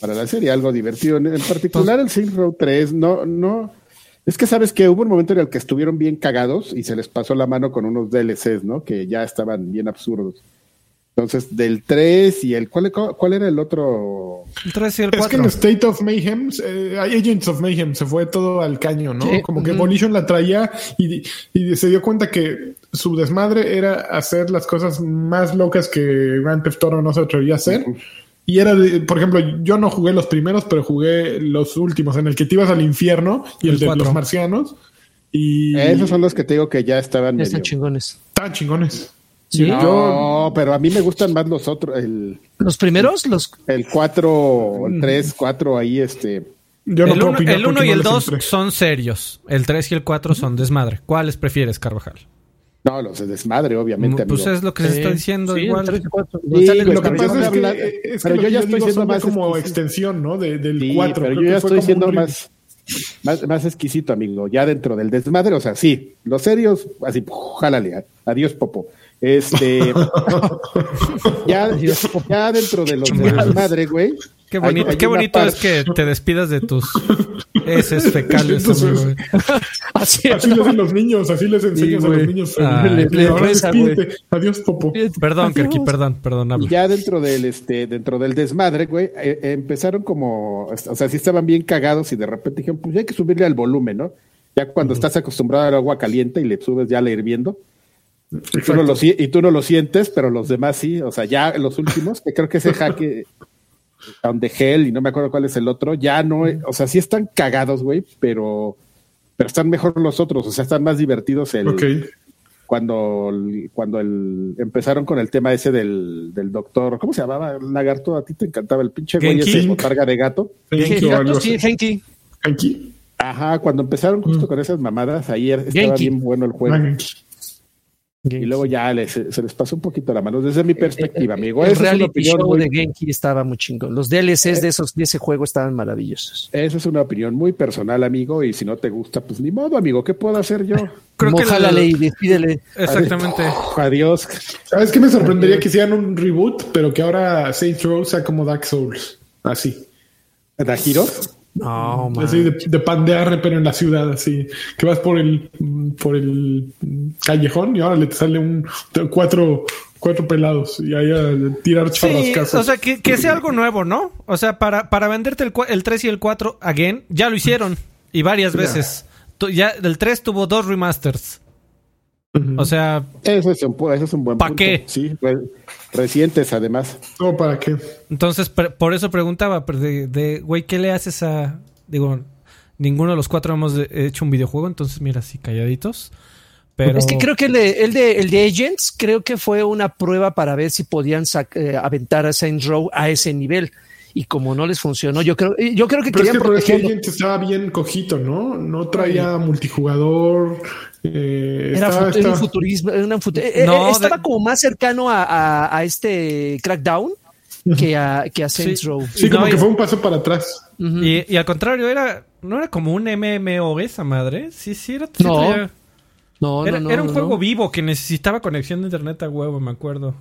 para la serie, algo divertido. En, en particular el Saints Row 3, no, no. Es que sabes que hubo un momento en el que estuvieron bien cagados y se les pasó la mano con unos DLCs, ¿no? Que ya estaban bien absurdos. Entonces, del 3 y el. ¿Cuál, cuál era el otro? El 3 y el Es que 4. en State of Mayhem, eh, Agents of Mayhem se fue todo al caño, ¿no? Como que. Volition la traía y, y se dio cuenta que su desmadre era hacer las cosas más locas que Grand Theft Auto no se atrevía a hacer. Y era, de- por ejemplo, yo no jugué los primeros, pero jugué los últimos, en el que te ibas al infierno y el, El de cuatro. los marcianos. Y Esos son los que te digo que ya estaban ya medio. están chingones. estaban chingones. Sí. No, pero a mí me gustan más los otros, el, Los primeros, los el 4, el 3, 4 ahí, este. Yo no el puedo 1 opinar y no el les 2 entré. son serios. El 3 y el 4 son desmadre. ¿Cuáles prefieres, Carvajal? No, los de desmadre, obviamente. Pues amigo. es lo que se está diciendo Sí, igual. Sí, Lo que pero pasa yo es que, pero ya estoy siendo más como extensión, ¿no? De- del Sí, 4. pero yo ya estoy siendo más, más, más exquisito, amigo. Ya dentro del desmadre, o sea, sí, los serios, así, jálale, adiós, Popo. Este, ya, ya dentro de los del desmadre, güey. Qué bonito, hay qué bonito es que te despidas de tus heces fecales. Entonces- así, Así le hacen los niños, así les enseñas a los niños. Ay, Eh, le reza, despídete. Adiós, Popo. Perdón. Kerky, perdón, perdón, habla. Ya dentro del, este, dentro del desmadre, güey, eh, eh, empezaron como, o sea, sí estaban bien cagados y de repente dijeron, pues ya hay que subirle al volumen, ¿no? Ya cuando estás acostumbrado al agua caliente y le subes ya la hirviendo, y tú, no lo, y tú no lo sientes, pero los demás sí, o sea, ya los últimos, que creo que ese jaque Down the Hell y no me acuerdo cuál es el otro, ya no, o sea, sí están cagados, güey, pero, pero están mejor los otros, o sea, están más divertidos el, Ok. cuando, cuando el, empezaron con el tema ese del, del doctor, ¿cómo se llamaba? El lagarto, a ti te encantaba el pinche güey ese botarga de gato. Genki. Genki. Ajá, cuando empezaron justo con esas mamadas, ayer estaba Genki. bien bueno el juego. Ah, Genki. Y luego ya les- se les pasó un poquito la mano, desde mi perspectiva, amigo. El Esa es una reality opinión show muy, de Genki estaba muy chingón. Los DLCs de esos de ese juego estaban maravillosos. esa es una opinión muy personal, amigo, y si no te gusta, pues ni modo, amigo, ¿qué puedo hacer yo? Creo que Mojálale el- y despídele. Exactamente. Adiós. ¿Sabes qué me sorprendería que hicieran un reboot, pero que ahora Saints Row sea como Dark Souls? Así. ¿Dajiro? No, man. Así de, de pandear, pero en la ciudad, así. Que vas por el por el callejón y ahora le te sale un cuatro, cuatro pelados y ahí a tirar Sí, charrascazos. o sea, que, que sea algo nuevo, ¿no? O sea, para, para venderte el, el 3 y el 4 again, ya lo hicieron. Y varias veces. Tu- Ya, el 3 tuvo dos remasters. O sea, Eso es un, eso es un buen ¿Pa punto. qué? Sí, re- recientes además. ¿Todo para qué? entonces por eso preguntaba, pero de, de, güey, ¿qué le haces a...? Digo, Ninguno de los cuatro hemos hecho un videojuego, entonces mira, así calladitos. Pero... Es que creo que el de, el de, el de Agents creo que fue una prueba para ver si podían eh, aventar a Saints Row a ese nivel. Y como no les funcionó, yo creo, yo creo que pero es que, Agents estaba bien cojito, ¿no? No traía multijugador. Eh, era, estaba, un futurismo, era un no, estaba como más cercano a, a, a este Crackdown que a, que a Saints Row. Sí, como que fue un paso para atrás. y, y, al contrario, era no era como un MMO esa madre. Sí, sí, era. no. no, era, no, era un juego vivo que necesitaba conexión de internet a huevo, me acuerdo.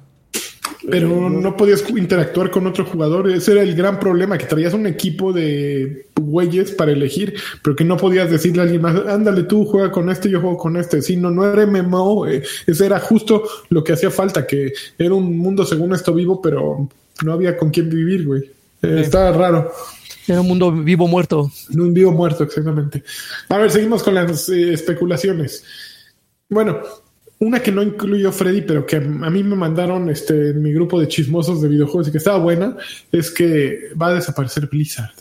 Pero no podías interactuar con otro jugador. Ese era el gran problema, que traías un equipo de güeyes para elegir, pero que no podías decirle a alguien más, ándale tú, juega con este, yo juego con este. Sí, no, no era MMO. Eh, ese era justo lo que hacía falta, que era un mundo según esto vivo, pero no había con quién vivir, güey. Eh, estaba raro. Era un mundo vivo muerto. Un vivo muerto, exactamente. A ver, seguimos con las eh, especulaciones. Bueno, una que no incluyó Freddy, pero que a mí me mandaron este, en mi grupo de chismosos de videojuegos y que estaba buena, es que va a desaparecer Blizzard.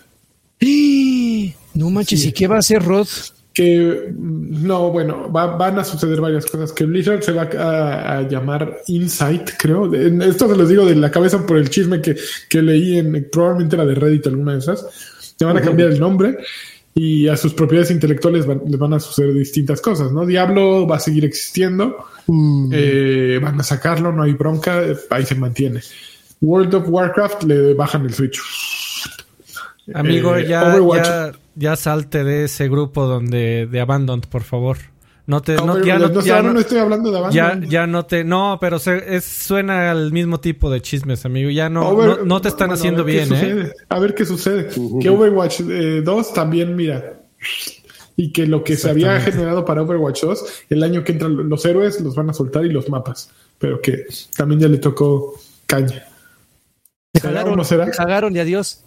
No manches, ¿y qué va a hacer Rod? Que no, bueno, van a suceder varias cosas. Que Blizzard se va a, llamar Insight, creo. Esto se los digo de la cabeza por el chisme que, que leí en probablemente la de Reddit, alguna de esas. Se van a cambiar el nombre y a sus propiedades intelectuales van, les van a suceder distintas cosas, ¿no? Diablo va a seguir existiendo, mm. eh, van a sacarlo, no hay bronca, ahí se mantiene. World of Warcraft le bajan el switch. Amigo, eh, ya, ya, salte de ese grupo donde de Abandoned, por favor. No te, no, ya, no, ya no, estoy hablando de Ya, ya no te, no, pero se, es, suena al mismo tipo de chismes, amigo. Ya no, no, te están haciendo bien, ¿eh? A ver qué sucede. Que Overwatch 2 eh, también, mira. Y que lo que se había generado para Overwatch 2, el año que entran los héroes los van a soltar y los mapas. Pero que también ya le tocó caña. Se cagaron, se cagaron y adiós.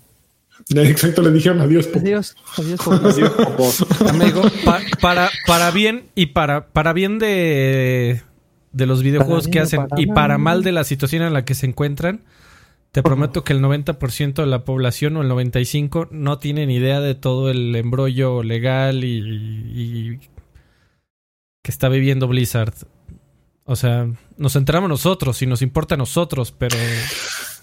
Exacto, le dijeron adiós. Adiós, adiós, Amigo, para, para bien y para, para bien de, de los videojuegos que hacen y para mal de la situación en la que se encuentran, te prometo que el 90% de la población o el 95% no tienen idea de todo el embrollo legal y, y que está viviendo Blizzard. O sea, nos enteramos nosotros y nos importa a nosotros, pero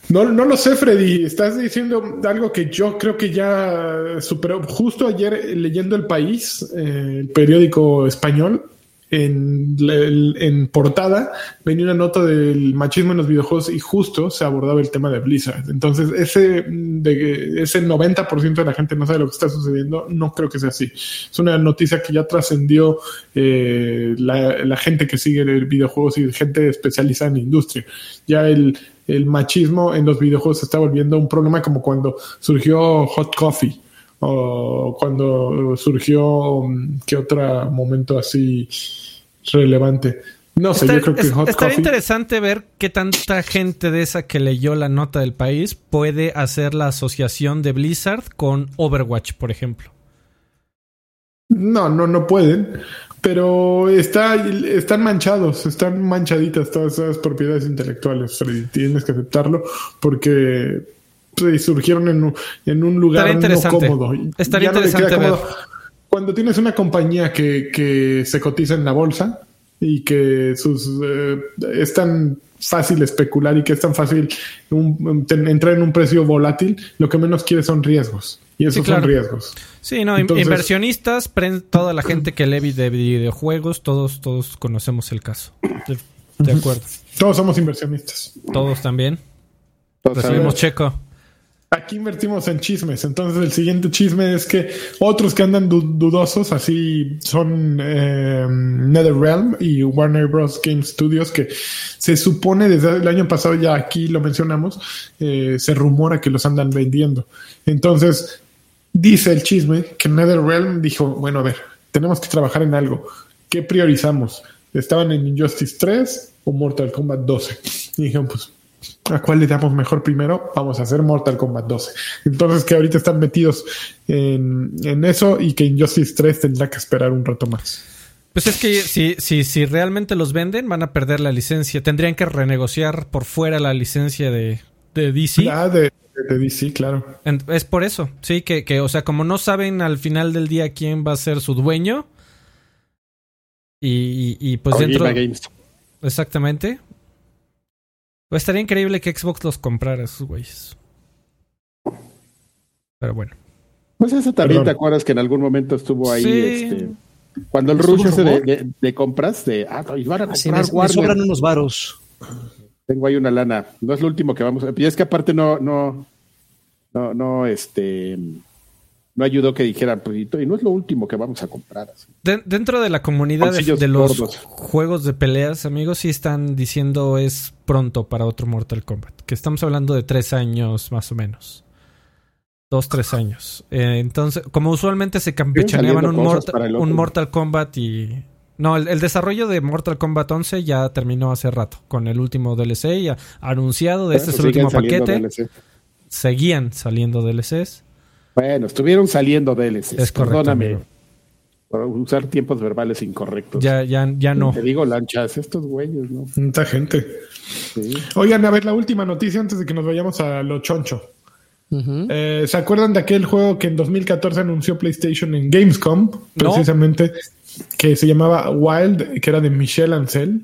no, no lo sé, Freddy. Estás diciendo algo que yo creo que ya superó. Justo ayer eh, leyendo El País, eh, el periódico español, en, portada venía una nota del machismo en los videojuegos y justo se abordaba el tema de Blizzard. Entonces, ese, de, ese 90% de la gente no sabe lo que está sucediendo, no creo que sea así. Es una noticia que ya trascendió eh, la, la, gente que sigue el videojuegos y gente especializada en la industria. Ya el, el machismo en los videojuegos se está volviendo un problema como cuando surgió Hot Coffee o cuando surgió mm, qué otro momento así relevante. No sé, yo creo que Hot Estaría interesante ver qué tanta gente de esa que leyó la nota del país puede hacer la asociación de Blizzard con Overwatch, por ejemplo. No, no, no pueden pero está, están manchados, están manchaditas todas esas propiedades intelectuales, Freddy. Tienes que aceptarlo porque pues, surgieron en un, en un lugar no cómodo. Estaría interesante ver. Cuando tienes una compañía que, que se cotiza en la bolsa y que sus eh, es tan fácil especular y que es tan fácil entrar en un precio volátil, lo que menos quiere son riesgos. Y esos son riesgos. Sí, no, inversionistas, toda la gente que lee de videojuegos, todos, todos conocemos el caso. De, acuerdo. Todos somos inversionistas. Todos también. Recibimos checo. Aquí invertimos en chismes. Entonces, el siguiente chisme es que otros que andan dudosos, así son eh, NetherRealm y Warner Bros. Game Studios, que se supone desde el año pasado, ya aquí lo mencionamos, eh, se rumora que los andan vendiendo. Entonces, dice el chisme que NetherRealm dijo: Bueno, a ver, tenemos que trabajar en algo. ¿Qué priorizamos? ¿Estaban en Injustice 3 o Mortal Kombat 12? Y dijeron: Pues ¿A cuál le damos mejor primero? Vamos a hacer Mortal Kombat 12. Entonces que ahorita están metidos en, eso y que Injustice 3 tendrá que esperar un rato más. Pues es que si, si, si realmente los venden, van a perder la licencia. Tendrían que renegociar por fuera la licencia de, de DC. Ah, de, de DC, claro. Es por eso, sí, que, que, o sea, como no saben al final del día quién va a ser su dueño. Y, y, pues dentro. Games. Exactamente. Pues estaría increíble que Xbox los comprara esos güeyes. Pero bueno. Pues eso también te acuerdas que en algún momento estuvo ahí este, cuando el rush ese de, de, compras de ah, van a comprar me, me sobran unos varos. Tengo ahí una lana. No es lo último que vamos a. Y es que aparte no, no, no, no, este no ayudó que dijeran, pues, y no es lo último que vamos a comprar. dentro de la comunidad de, los juegos de peleas, amigos, sí están diciendo es pronto para otro Mortal Kombat. Que estamos hablando de tres años más o menos. Dos, tres años. Eh, entonces, como usualmente se campechaneaban un, Mortal, un Mortal Kombat y... No, el, desarrollo de Mortal Kombat 11 ya terminó hace rato con el último DLC ya anunciado. De este es el último paquete. Seguían saliendo DLCs. Bueno, estuvieron saliendo DLCs. Es Perdóname. Por usar tiempos verbales incorrectos. Ya, ya, ya no. Te digo lanchas, estos güeyes, ¿no? Mucha gente. Oigan, a ver, la última noticia antes de que nos vayamos a lo choncho. Eh, ¿Se acuerdan de aquel juego que en 2014 anunció PlayStation en Gamescom? Precisamente. Que se llamaba Wild, que era de Michel Ancel,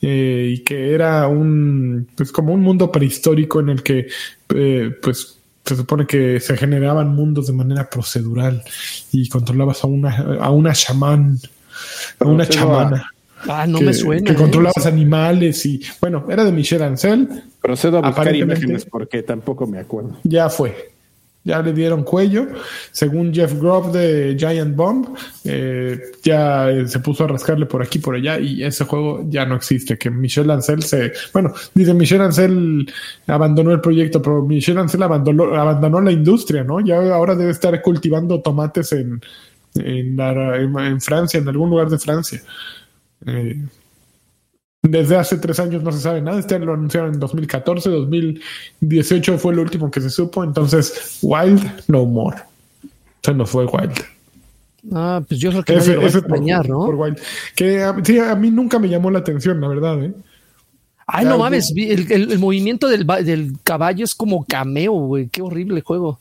eh, y que era un, pues como un mundo prehistórico en el que, eh, pues, se supone que se generaban mundos de manera procedural y controlabas a una, a una chamán, a una chamana. Ah, no me suena. Que controlabas animales y, bueno, era de Michel Ancel. Procedo a buscar imágenes porque tampoco me acuerdo. Ya fue. Ya le dieron cuello. Según Jeff Groff de Giant Bomb, eh, ya se puso a rascarle por aquí por allá y ese juego ya no existe. Que Michel Ancel se. Bueno, dice Michel Ancel abandonó el proyecto, pero Michel Ancel abandonó, abandonó la industria, ¿no? Ya ahora debe estar cultivando tomates en, en, en Francia, en algún lugar de Francia. Eh, desde hace tres años no se sabe nada. Este lo anunciaron en 2014, 2018 fue lo último que se supo. Entonces, Wild, no more. O sea, no fue Wild. Ah, pues yo creo que ese, ese ¿no? Wild. Que a, sí, a mí nunca me llamó la atención, la verdad, ¿eh? Ay, no mames, el, el, movimiento del, del, caballo es como cameo, güey. Qué horrible juego.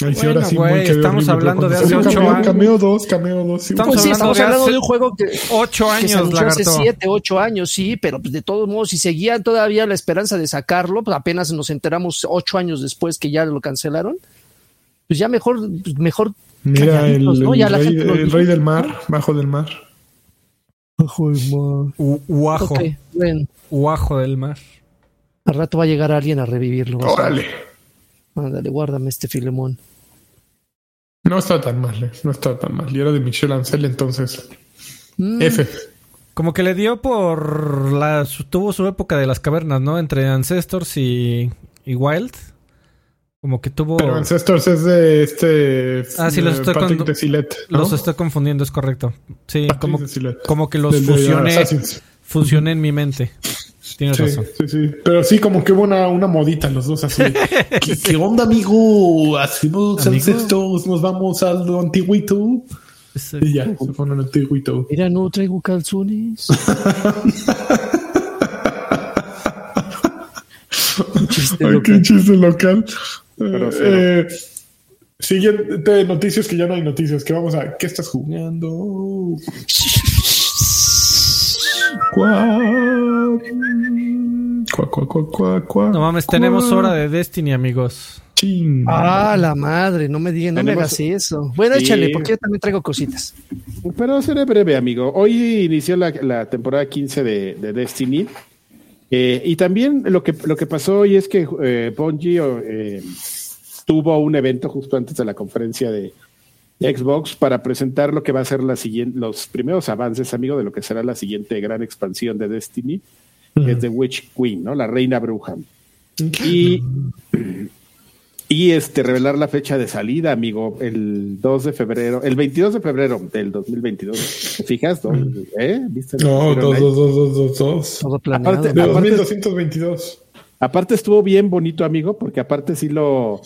Ay, sí, ahora sí, estamos hablando de hace ocho años. Cameo 2, Cameo 2. Sí. Estamos, pues sí, hablando, estamos de hablando, de un juego que, ocho años, que hace siete, ocho años, sí, pero pues de todos modos, si seguía todavía la esperanza de sacarlo, pues apenas nos enteramos ocho años después que ya lo cancelaron, pues ya mejor, pues mejor. Mira, el, ¿no? el, rey, el rey, del mar, bajo del mar. Bajo del mar. Uajo. Okay, Uajo del mar. Al rato va a llegar alguien a revivirlo. Órale. Ándale, guárdame este Filemón. No está tan mal, eh, no está tan mal. Y era de Michel Ancel, entonces. Mm. F. Como que le dio por la. Tuvo su época de las cavernas, ¿no? Entre Ancestors y, y Wild. Como que tuvo. Pero Ancestors es de este. Ah, sí, los estoy, los estoy confundiendo, es correcto. Sí, como, como que los fusioné, fusioné en mi mente. Tienes sí, razón. Sí, sí. Pero sí, como que hubo una, una modita los dos así. ¿Qué, onda, amigo? Hacemos ancestros, nos vamos al antiguito. Y ya, se ponen al antiguito. Mira, no traigo calzones. chiste Ay, qué chiste local. Eh, siguiente noticias que ya no hay noticias. Que vamos a. ¿Qué estás jugando? No mames, tenemos hora de Destiny, amigos. Ah, la madre, no me digan, no me hagas eso. Bueno, échale, porque yo también traigo cositas. Pero seré breve, amigo. Hoy inició la, temporada 15 de, Destiny. Eh, y también lo que, lo que pasó hoy es que eh, Bungie eh, tuvo un evento justo antes de la conferencia de, Xbox para presentar lo que va a ser la siguiente, los primeros avances, amigo, de lo que será la siguiente gran expansión de Destiny, que es The Witch Queen, ¿no? La reina bruja. Y, y este, revelar la fecha de salida, amigo, el 2 de febrero, el 22 de febrero del 2022. ¿Te fijas? ¿Eh? ¿Viste? No, 2, 2, 2, 2, 2. Todo planeado. Aparte, de 2222. Aparte estuvo bien bonito, amigo, porque aparte sí lo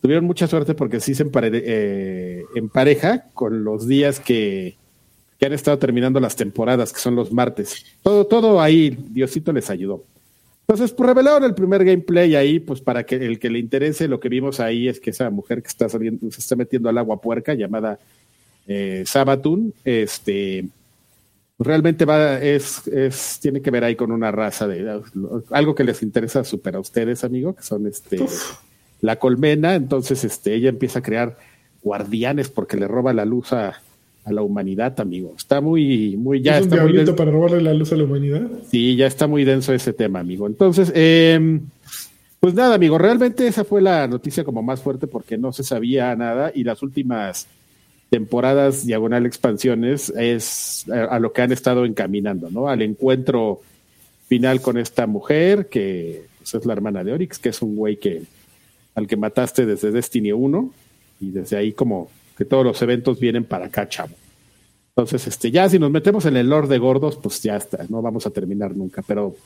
tuvieron mucha suerte porque sí se eh, empareja con los días que, que, han estado terminando las temporadas, que son los martes. Todo, todo ahí, Diosito les ayudó. Entonces, pues revelaron el primer gameplay ahí, pues para que el que le interese, lo que vimos ahí es que esa mujer que está saliendo, se está metiendo al agua puerca, llamada eh, Sabatun, este, realmente va, es, es, tiene que ver ahí con una raza de algo que les interesa súper a ustedes, amigo, que son este la colmena. Entonces, este, ella empieza a crear guardianes porque le roba la luz a, a la humanidad, amigo. Está muy, muy, ya ¿Es un está muy diablito para robarle la luz a la humanidad? Sí, ya está muy denso ese tema, amigo. Entonces, eh, pues nada, amigo, realmente esa fue la noticia como más fuerte porque no se sabía nada y las últimas temporadas diagonal expansiones es a, a lo que han estado encaminando, ¿no? Al encuentro final con esta mujer que pues, es la hermana de Oryx, que es un güey que al que mataste desde Destiny 1 y desde ahí como que todos los eventos vienen para acá, chavo. Entonces, este, ya si nos metemos en el Lord de Gordos, pues ya está, no vamos a terminar nunca. Pero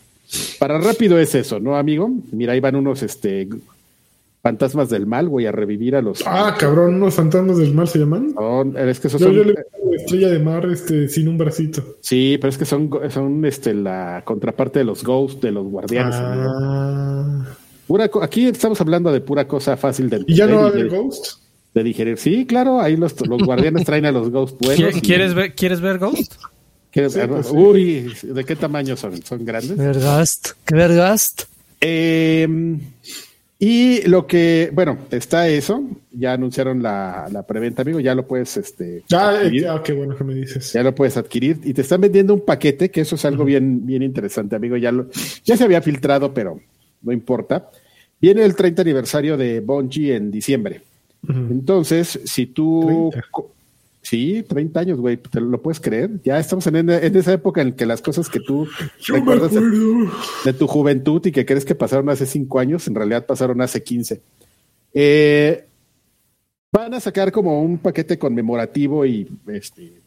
para rápido es eso, ¿no, amigo? Mira, ahí van unos este, fantasmas del mal, voy a revivir a los. Ah, cabrón, unos fantasmas del mal se llaman. Es que esos Yo, son, yo le estrella de mar este, sin un bracito. Sí, pero es que son, son este, la contraparte de los Ghosts, de los guardianes. amigo. Pura co- aquí estamos hablando de pura cosa fácil de ¿Y ya no va a entender haber Ghost? de digerir. Sí, claro, ahí los, los guardianes traen a los Ghosts buenos. ¿Qui- y- ¿Quieres ver, ¿Quieres ver Ghost? ¿Quieres- Sí, pues, sí. Uy, ¿de qué tamaño son? ¿Son grandes? Vergast, qué vergast. Eh, y lo que, bueno, está eso. Ya anunciaron la, la preventa, amigo. Ya lo puedes, este, Ah, eh, adquirir. ah, qué bueno que me dices. ya lo puedes adquirir y te están vendiendo un paquete, que eso es algo bien, bien interesante, amigo. Ya lo, ya se había filtrado, pero no importa. Viene el 30 aniversario de Bungie en diciembre. Entonces, si tú. 30. co- Sí, 30 años, güey, ¿te lo puedes creer? Ya estamos en, en esa época en que las cosas que tú Yo recuerdas de tu juventud y que crees que pasaron hace 5 años, en realidad pasaron hace 15. Eh, van a sacar como un paquete conmemorativo y este,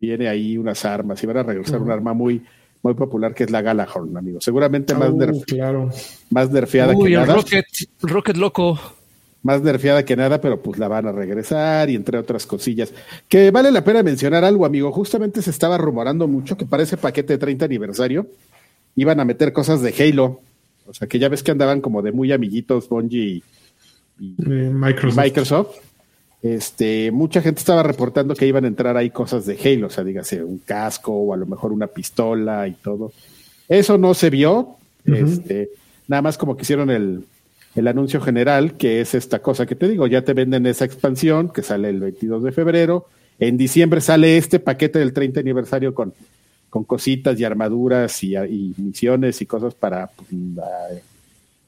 viene ahí unas armas y van a regresar un arma muy, muy popular que es la Galahorn, amigo. Seguramente más, Uh, nerf- claro. más nerfeada Uy, que el nada. Rocket, Rocket loco. más nerfeada que nada, pero pues la van a regresar y entre otras cosillas. Que vale la pena mencionar algo, amigo. Justamente se estaba rumorando mucho que para ese paquete de 30 aniversario iban a meter cosas de Halo. O sea, que ya ves que andaban como de muy amiguitos Bungie y, y Eh, Microsoft. Microsoft. Este, mucha gente estaba reportando que iban a entrar ahí cosas de Halo, o sea, dígase un casco o a lo mejor una pistola y todo. Eso no se vio. Este, nada más como que hicieron el, el anuncio general, que es esta cosa que te digo, ya te venden esa expansión que sale el 22 de febrero. En diciembre sale este paquete del 30 aniversario con, con cositas y armaduras y, y misiones y cosas para, pues, la,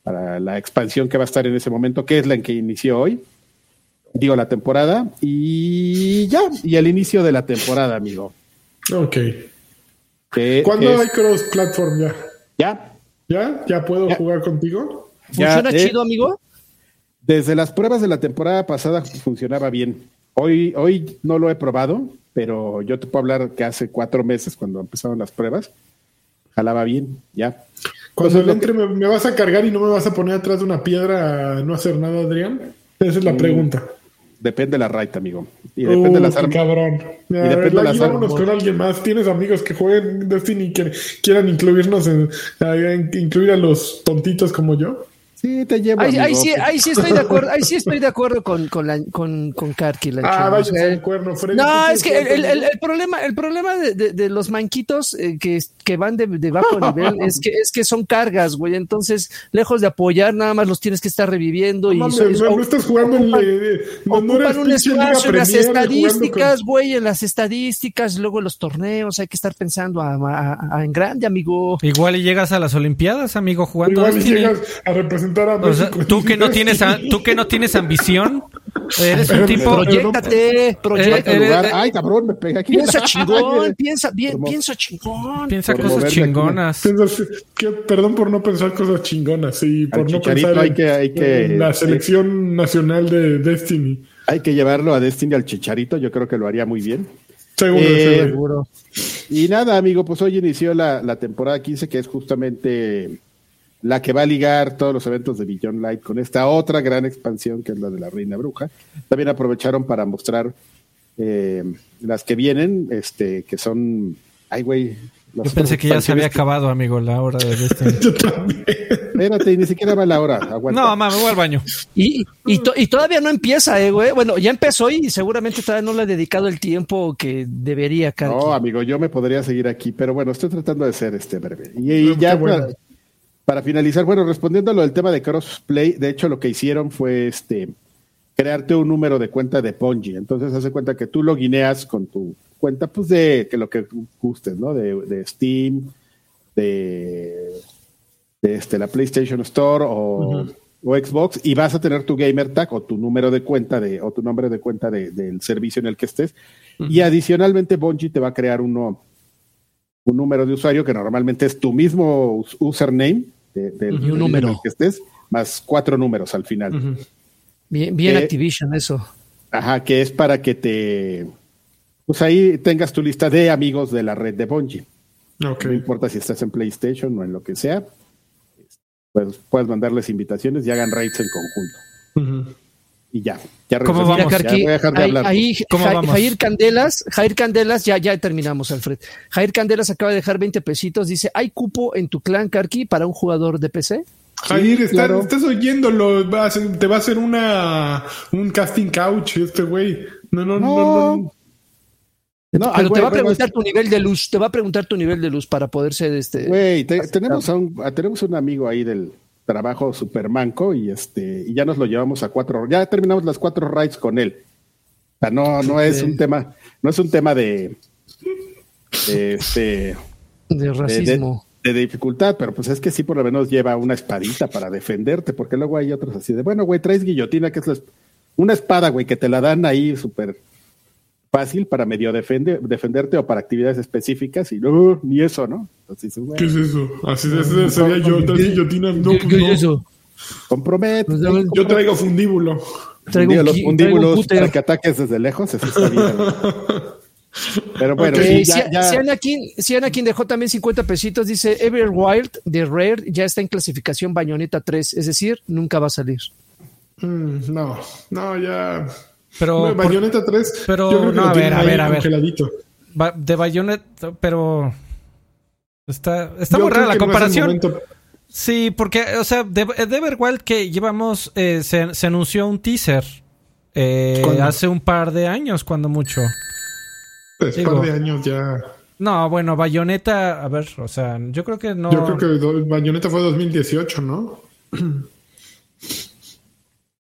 para la expansión que va a estar en ese momento, que es la en que inició hoy. Digo, la temporada. Y ya, y el inicio de la temporada, amigo. Ok. Que ¿Cuándo es- hay cross-platform ya? ya, ¿Ya? ¿Ya puedo Ya. jugar contigo? Ya, ¿Funciona eh, chido, amigo? Desde las pruebas de la temporada pasada funcionaba bien. Hoy, hoy no lo he probado, pero yo te puedo hablar que hace cuatro meses, cuando empezaron las pruebas, jalaba bien, ya. Cuando Entonces, que- entre, me, me vas a cargar y no me vas a poner atrás de una piedra a no hacer nada, Adrián? Esa es la Mm, pregunta. Depende de la raid, amigo. Y depende de las armas. cabrón. Y A depende ver, de las armas. con alguien más. ¿Tienes amigos que jueguen Destiny y que quieran incluirnos en, en- incluir a los tontitos como yo? Sí, te llevo. Ahí, sí, ahí sí estoy de acuerdo, ahí sí estoy de acuerdo con, con, la, con, con Karki. La Ah, chava, vaya el cuerno, Freddy. No, ¿tú es que el, el- el- el problema, el problema de, de- de los manquitos eh, que, que van de, de bajo nivel es que es que son cargas, güey. Entonces, lejos de apoyar, nada más los tienes que estar reviviendo y No, son- mames, no, no estás jugando en ocupan- eh, no, ocupan un espacio en las estadísticas, con- güey, en las estadísticas, luego en los torneos, hay que estar pensando a- a- a- en grande, amigo. Igual y llegas a las Olimpiadas, amigo, jugando Igual y llegas a representar a O sea, México. tú que no tienes, a- tú que no tienes ambición, eres un tipo. Proyectate, Cuarto proyectate. Eh, lugar. eh, Ay, cabrón, me pega aquí. Piensa chingón, piensa bien, piensa chingón. Piensa por cosas chingonas. Que- perdón por no pensar cosas chingonas y por no pensar hay en, que- hay que- en la selección nacional de Destiny. Hay que llevarlo a Destiny al Chicharito, yo creo que lo haría muy bien. Seguro, Eh, seguro. Y nada, amigo, pues hoy inició la, la temporada 15, que es justamente la que va a ligar todos los eventos de Beyond Light con esta otra gran expansión que es la de la Reina Bruja. También aprovecharon para mostrar eh, las que vienen, este, que son Ay, güey. Yo pensé que ya se había acabado, amigo, la hora de este. Yo también. Espérate, ni siquiera va la hora. Aguanta. No, mamá, me voy al baño. Y, y, to- y todavía no empieza, eh, güey. Bueno, ya empezó y seguramente todavía no le he dedicado el tiempo que debería, Karki. No, amigo, yo me podría seguir aquí, pero bueno, estoy tratando de ser este breve. Y, y ya bueno. Para, finalizar, bueno, respondiendo a lo del tema de crossplay, de hecho lo que hicieron fue este crearte un número de cuenta de Ponji. Entonces hace cuenta que tú logineas con tu cuenta, pues de que lo que gustes, ¿no? De, de Steam, de, de, este, la PlayStation Store o, o Xbox, y vas a tener tu gamer tag o tu número de cuenta de, o tu nombre de cuenta de- del servicio en el que estés. Y adicionalmente, Bungie te va a crear uno, un número de usuario que normalmente es tu mismo us- username de-. Y un número. que estés, más cuatro números al final. Bien, bien Eh, Activision, eso. Ajá, que es para que te. Pues ahí tengas tu lista de amigos de la red de Bungie. No importa si estás en PlayStation o en lo que sea, pues puedes mandarles invitaciones y hagan raids en conjunto. Ujú. Y ya, ya ¿Cómo vamos? Ya Karki, voy a dejar de ahí, hablar. ahí ¿Cómo Ja- vamos? Jair Candelas, Jair Candelas, ya, ya terminamos, Alfred. Jair Candelas acaba de dejar 20 pesitos. Dice: ¿Hay cupo en tu clan, Karki, para un jugador de PC? Jair, está- claro. estás oyéndolo. Va a hacer- te va a hacer una un casting couch este güey. No, no, no, no. no. No, Pero te va a preguntar tu nivel de luz, te va a preguntar tu nivel de luz para poder ser este. Güey, te- tenemos, a un, a- tenemos un amigo ahí del trabajo supermanco y este y ya nos lo llevamos a cuatro, ya terminamos las cuatro raids con él. O sea, no, no es un tema, no es un tema de, de este de racismo. de- de dificultad, pero pues es que sí por lo menos lleva una espadita para defenderte, porque luego hay otros así de, bueno, güey, traes guillotina, que es la una espada, güey, que te la dan ahí súper fácil para medio defende, defenderte o para actividades específicas y no, ni eso, ¿no? Entonces, ¿Qué es eso? Así de- ese sería yo. tal guillotina. No, ¿Qué- qué no. es eso? compromete. Pues, Yo traigo fundíbulo. Traigo los fundíbulos para que ataques desde lejos, eso está bien. Pero bueno, Ok. sí, ya, si, ya- si Anakin, si Anakin dejó también 50 pesitos, dice Everwild de Rare ya está en clasificación Bayonetta 3, es decir, nunca va a salir. Mm, no, no, ya. Pero, Bayonetta 3. pero, yo creo que no, lo a ver, a ver, a ver. de Bayonetta, pero está, está muy rara la no es comparación. Sí, porque, o sea, de, de Everwild que llevamos, eh, se, se anunció un teaser eh, hace un par de años, cuando mucho. Pues, Digo- par de años ya. No, bueno, Bayonetta, a ver, o sea, yo creo que no. Yo creo que Bayonetta fue 2018, ¿no?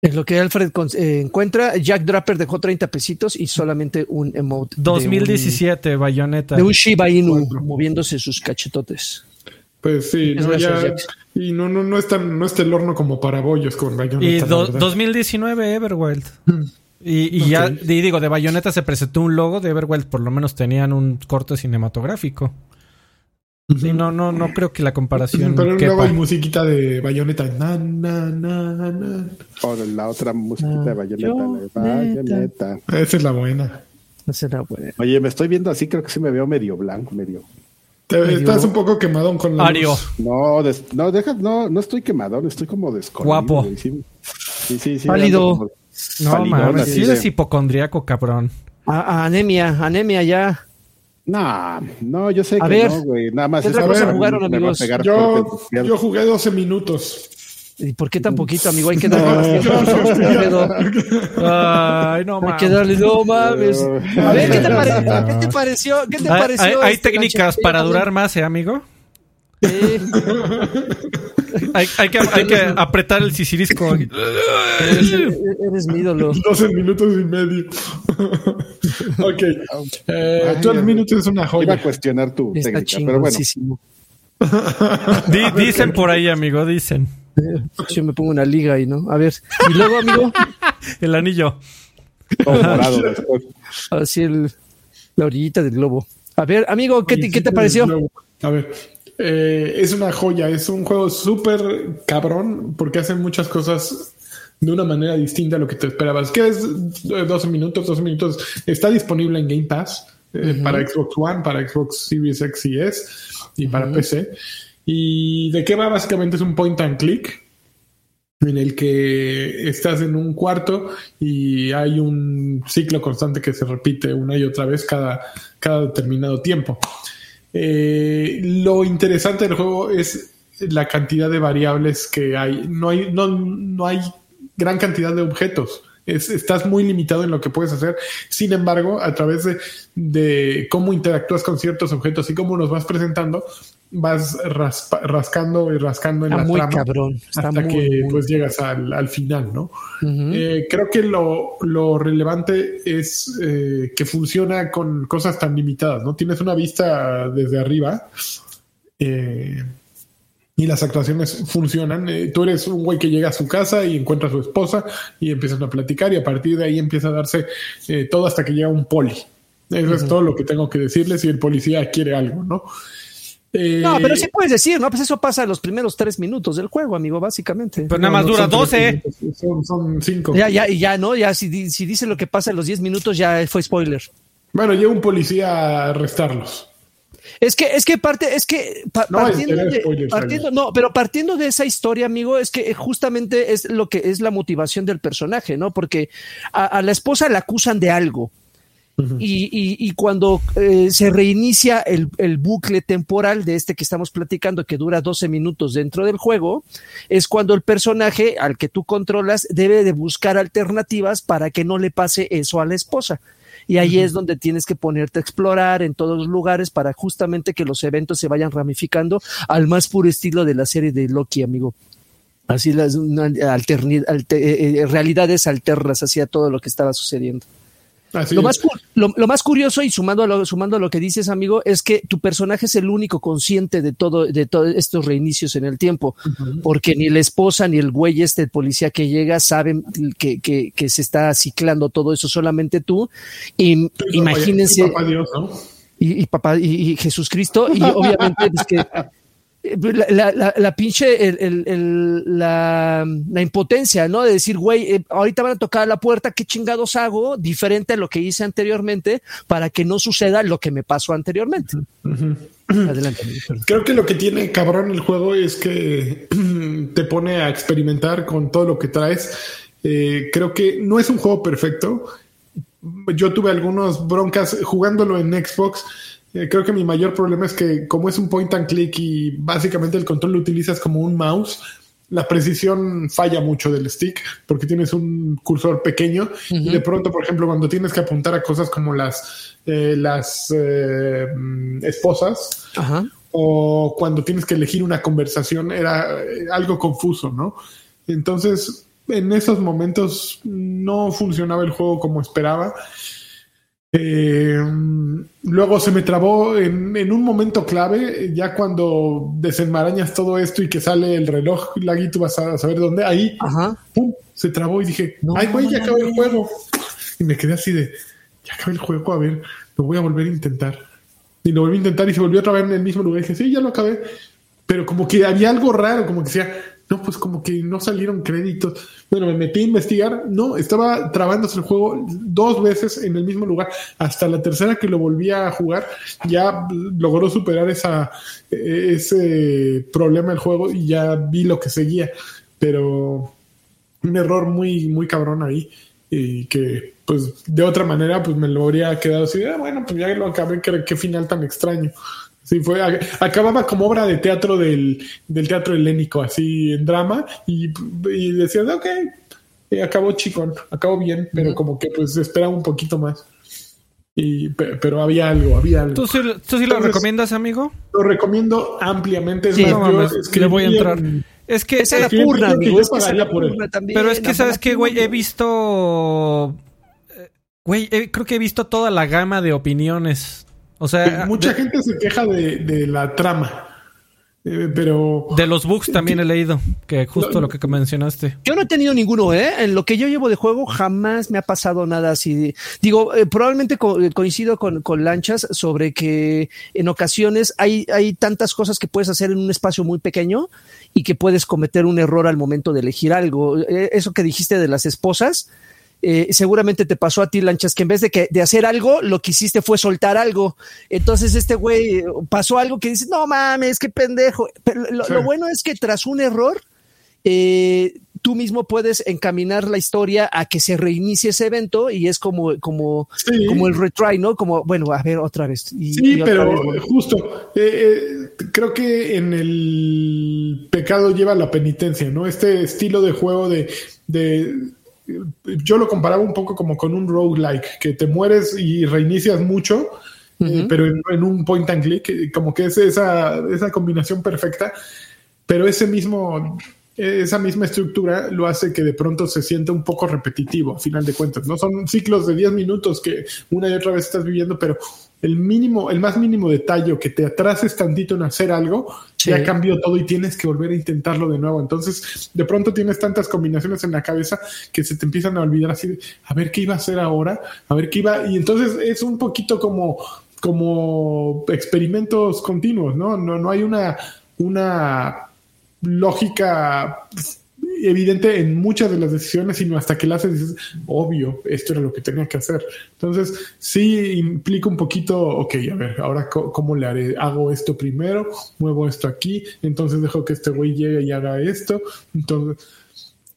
Es lo que Alfred con- eh, encuentra. Jack Draper dejó 30 pesitos y solamente un emote. de un- 2017, Bayonetta. De un, Shiba Inu moviéndose sus cachetotes. Pues sí, Es no, gracias, ya. Y no, no, no, está, no está el horno como para bollos con Bayonetta. Y do- verdad. 2019, Everwild. Y, y ya, y digo, de Bayonetta se presentó un logo, de Everwild por lo menos tenían un corte cinematográfico. Sí, no, no, no creo que la comparación Pero quepa. luego hay musiquita de Bayonetta. Na, na, na, na. o la otra musiquita de Bayonetta, Bayonetta. Bayonetta. Esa es la buena. No será bueno. Oye, me estoy viendo así, creo que sí me veo medio blanco, medio. Te- estás un poco quemadón con la Ario. luz. No, des- no, deja, no, no estoy quemadón, estoy como descolorido. Guapo. Sí, sí, sí. sí, Pálido. No mames, de- eres hipocondriaco, cabrón. A- a anemia, anemia ya. No, no, yo sé A que ver, no, güey. Nada más ¿qué otra es- cosa jugaron, pegar amigos? Yo, jugué 12 minutos. ¿Y por qué tan poquito, amigo? Hay que darle más tiempo. Ay, no Hay mames. que darle, no mames. A ver, ¿qué te, pare- ¿qué te pareció? ¿Qué te Hay, pareció? hay- hay este técnicas para durar más, ¿eh, amigo? Sí. Hay, hay que, hay que apretar el sisirisco. Eres, eres mi ídolo. 12 minutos y medio. ok. Eh, Ay, 12 ya- minutos es una Iba a joya. cuestionar tu Está técnica, pero bueno. Di- dicen por ahí, amigo, dicen. Yo me pongo una liga ahí, ¿no? A ver. Y luego, amigo, El anillo. todo morado después. así el, la orillita del globo. A ver, amigo, ¿qué, te- Sí, qué te pareció? A ver, eh, es una joya, es un juego súper cabrón porque hace muchas cosas de una manera distinta a lo que te esperabas. ¿Qué es eh, 12 minutos? 12 minutos está disponible en Game Pass eh, para Xbox One, para Xbox Series X y S y para PC. ¿Y de qué va? Básicamente es un point and click en el que estás en un cuarto y hay un ciclo constante que se repite una y otra vez cada, cada determinado tiempo. Eh, lo interesante del juego es la cantidad de variables que hay. No hay, no, no hay gran cantidad de objetos. Es, estás muy limitado en lo que puedes hacer. Sin embargo, a través de, de cómo interactúas con ciertos objetos y cómo los vas presentando, vas raspa- rascando y rascando en Está la muy trama cabrón. Está hasta muy, que muy- pues llegas al, al final, ¿no? Eh, creo que lo, lo relevante es eh, que funciona con cosas tan limitadas, ¿no? Tienes una vista desde arriba eh, y las actuaciones funcionan. Eh, tú eres un güey que llega a su casa y encuentra a su esposa y empiezan a platicar y a partir de ahí empieza a darse todo hasta que llega un poli. Eso es todo lo que tengo que decirles si el policía quiere algo, ¿no? Eh, No, pero sí puedes decir, ¿no? Pues eso pasa en los primeros tres minutos del juego, amigo, básicamente. Pero nada no, más no dura son tres 12. minutos, Son, son cinco. Ya, ya, y ya, ¿no? Ya si, si dice lo que pasa en los 10 minutos, ya fue spoiler. Bueno, llega un policía a arrestarlos. Es que, es que parte, es que pa- No, partiendo, espera, de, spoilers, partiendo- no, pero partiendo de esa historia, amigo, es que justamente es lo que es la motivación del personaje, ¿no? Porque a, a la esposa la acusan de algo. Y, y- y cuando eh, se reinicia el, el bucle temporal de este que estamos platicando, que dura 12 minutos dentro del juego, es cuando el personaje al que tú controlas debe de buscar alternativas para que no le pase eso a la esposa. Y ahí es donde tienes que ponerte a explorar en todos los lugares para justamente que los eventos se vayan ramificando al más puro estilo de la serie de Loki, amigo. Así las una alterni- alte- eh, eh, realidades alternas hacia todo lo que estaba sucediendo. Lo más, lo, lo más curioso y sumando a lo, sumando a lo que dices, amigo, es que tu personaje es el único consciente de todo, de todos estos reinicios en el tiempo, porque ni la esposa ni el güey este el policía que llega saben que, que, que se está ciclando todo eso, solamente tú. Y imagínense, Y papá Dios, ¿no? y, y papá y, y Jesús Cristo y obviamente es que la, la, la, la pinche el, el, el- la, impotencia no de decir güey eh, ahorita van a tocar la puerta qué chingados hago diferente a lo que hice anteriormente para que no suceda lo que me pasó anteriormente adelante. Creo que lo que tiene cabrón el juego es que te pone a experimentar con todo lo que traes. Eh, creo que no es un juego perfecto. Yo tuve algunos broncas jugándolo en Xbox. Eh, creo que mi mayor problema es que como es un point and click y básicamente el control lo utilizas como un mouse, la precisión falla mucho del stick porque tienes un cursor pequeño y de pronto, por ejemplo, cuando tienes que apuntar a cosas como las, eh, las eh, esposas, Ajá. o cuando tienes que elegir una conversación era eh, algo confuso, ¿no? Entonces, en esos momentos no funcionaba el juego como esperaba. Eh, luego se me trabó en, en un momento clave, ya cuando desenmarañas todo esto y que sale el reloj, Lagui, tú vas a saber dónde, ahí Ajá. ¡pum! se trabó y dije, No, ay, güey, ya no, el juego. Y me quedé así de, ya acabé el juego, a ver, lo voy a volver a intentar. Y lo volví a intentar y se volvió otra vez en el mismo lugar. Y dije, sí, ya lo acabé. Pero como que había algo raro, como que decía, no, pues como que no salieron créditos. Bueno, me metí a investigar. No, estaba trabándose el juego dos veces en el mismo lugar. Hasta la tercera que lo volví a jugar, ya logró superar esa, eh, ese problema del juego y ya vi lo que seguía. Pero un error muy, muy cabrón ahí. Y que, pues, de otra manera, pues me lo habría quedado así, "Ah, bueno, pues ya lo acabé, qué, qué final tan extraño. Sí, fue, a- acababa como obra de teatro del, del teatro helénico, así en drama, y, y decías, ok, acabó chicón, acabó bien, pero como que pues esperaba un poquito más. Y, pe- pero había algo, había algo. ¿Tú sí, tú sí lo recomiendas, amigo? Lo recomiendo ampliamente. Es Sí, más, No yo mames, escribí le voy a entrar. en- Es que, Esa la fíjate purna, que amigo, yo es que esa la por él. purna también, pero es que, ¿sabes qué, güey? He visto... eh, Güey, eh, creo que he visto toda la gama de opiniones. O sea, Mucha de, gente se queja de, de la trama, eh, pero de los bugs también he leído, que justo No, lo que mencionaste. Yo no he tenido ninguno, ¿eh? En lo que yo llevo de juego jamás me ha pasado nada así. Digo, eh, probablemente co- eh, coincido con, con Lanchas sobre que en ocasiones hay, hay tantas cosas que puedes hacer en un espacio muy pequeño y que puedes cometer un error al momento de elegir algo. Eh, eso que dijiste de las esposas, eh, seguramente te pasó a ti, Lanchas, que en vez de, que, de hacer algo, lo que hiciste fue soltar algo. Entonces este güey eh, pasó algo que dices, no mames, qué pendejo. Pero lo, Sí. lo bueno es que tras un error, eh, tú mismo puedes encaminar la historia a que se reinicie ese evento y es como, como, como el retry, ¿no? Como, bueno, a ver otra vez. sí, pero justo, eh, eh, creo que en el pecado lleva la penitencia, ¿no? Este estilo de juego de, de yo lo comparaba un poco como con un roguelike, que te mueres y reinicias mucho, eh, pero en, un point and click, como que es esa, esa combinación perfecta, pero ese mismo, esa misma estructura lo hace que de pronto se sienta un poco repetitivo, a final de cuentas, ¿no? Son ciclos de 10 minutos que una y otra vez estás viviendo, pero el mínimo, el más mínimo detalle que te atrases tantito en hacer algo, ya cambió todo y tienes que volver a intentarlo de nuevo. Entonces, de pronto tienes tantas combinaciones en la cabeza que se te empiezan a olvidar así de, a ver qué iba a hacer ahora, a ver qué iba, y entonces es un poquito como como experimentos continuos, ¿no? No, no hay una, una lógica evidente en muchas de las decisiones, sino hasta que la haces dices, obvio, esto era lo que tenía que hacer. Entonces, sí implica un poquito, ok, a ver, ahora cómo le haré, hago esto primero, muevo esto aquí, entonces dejo que este güey llegue y haga esto. Entonces,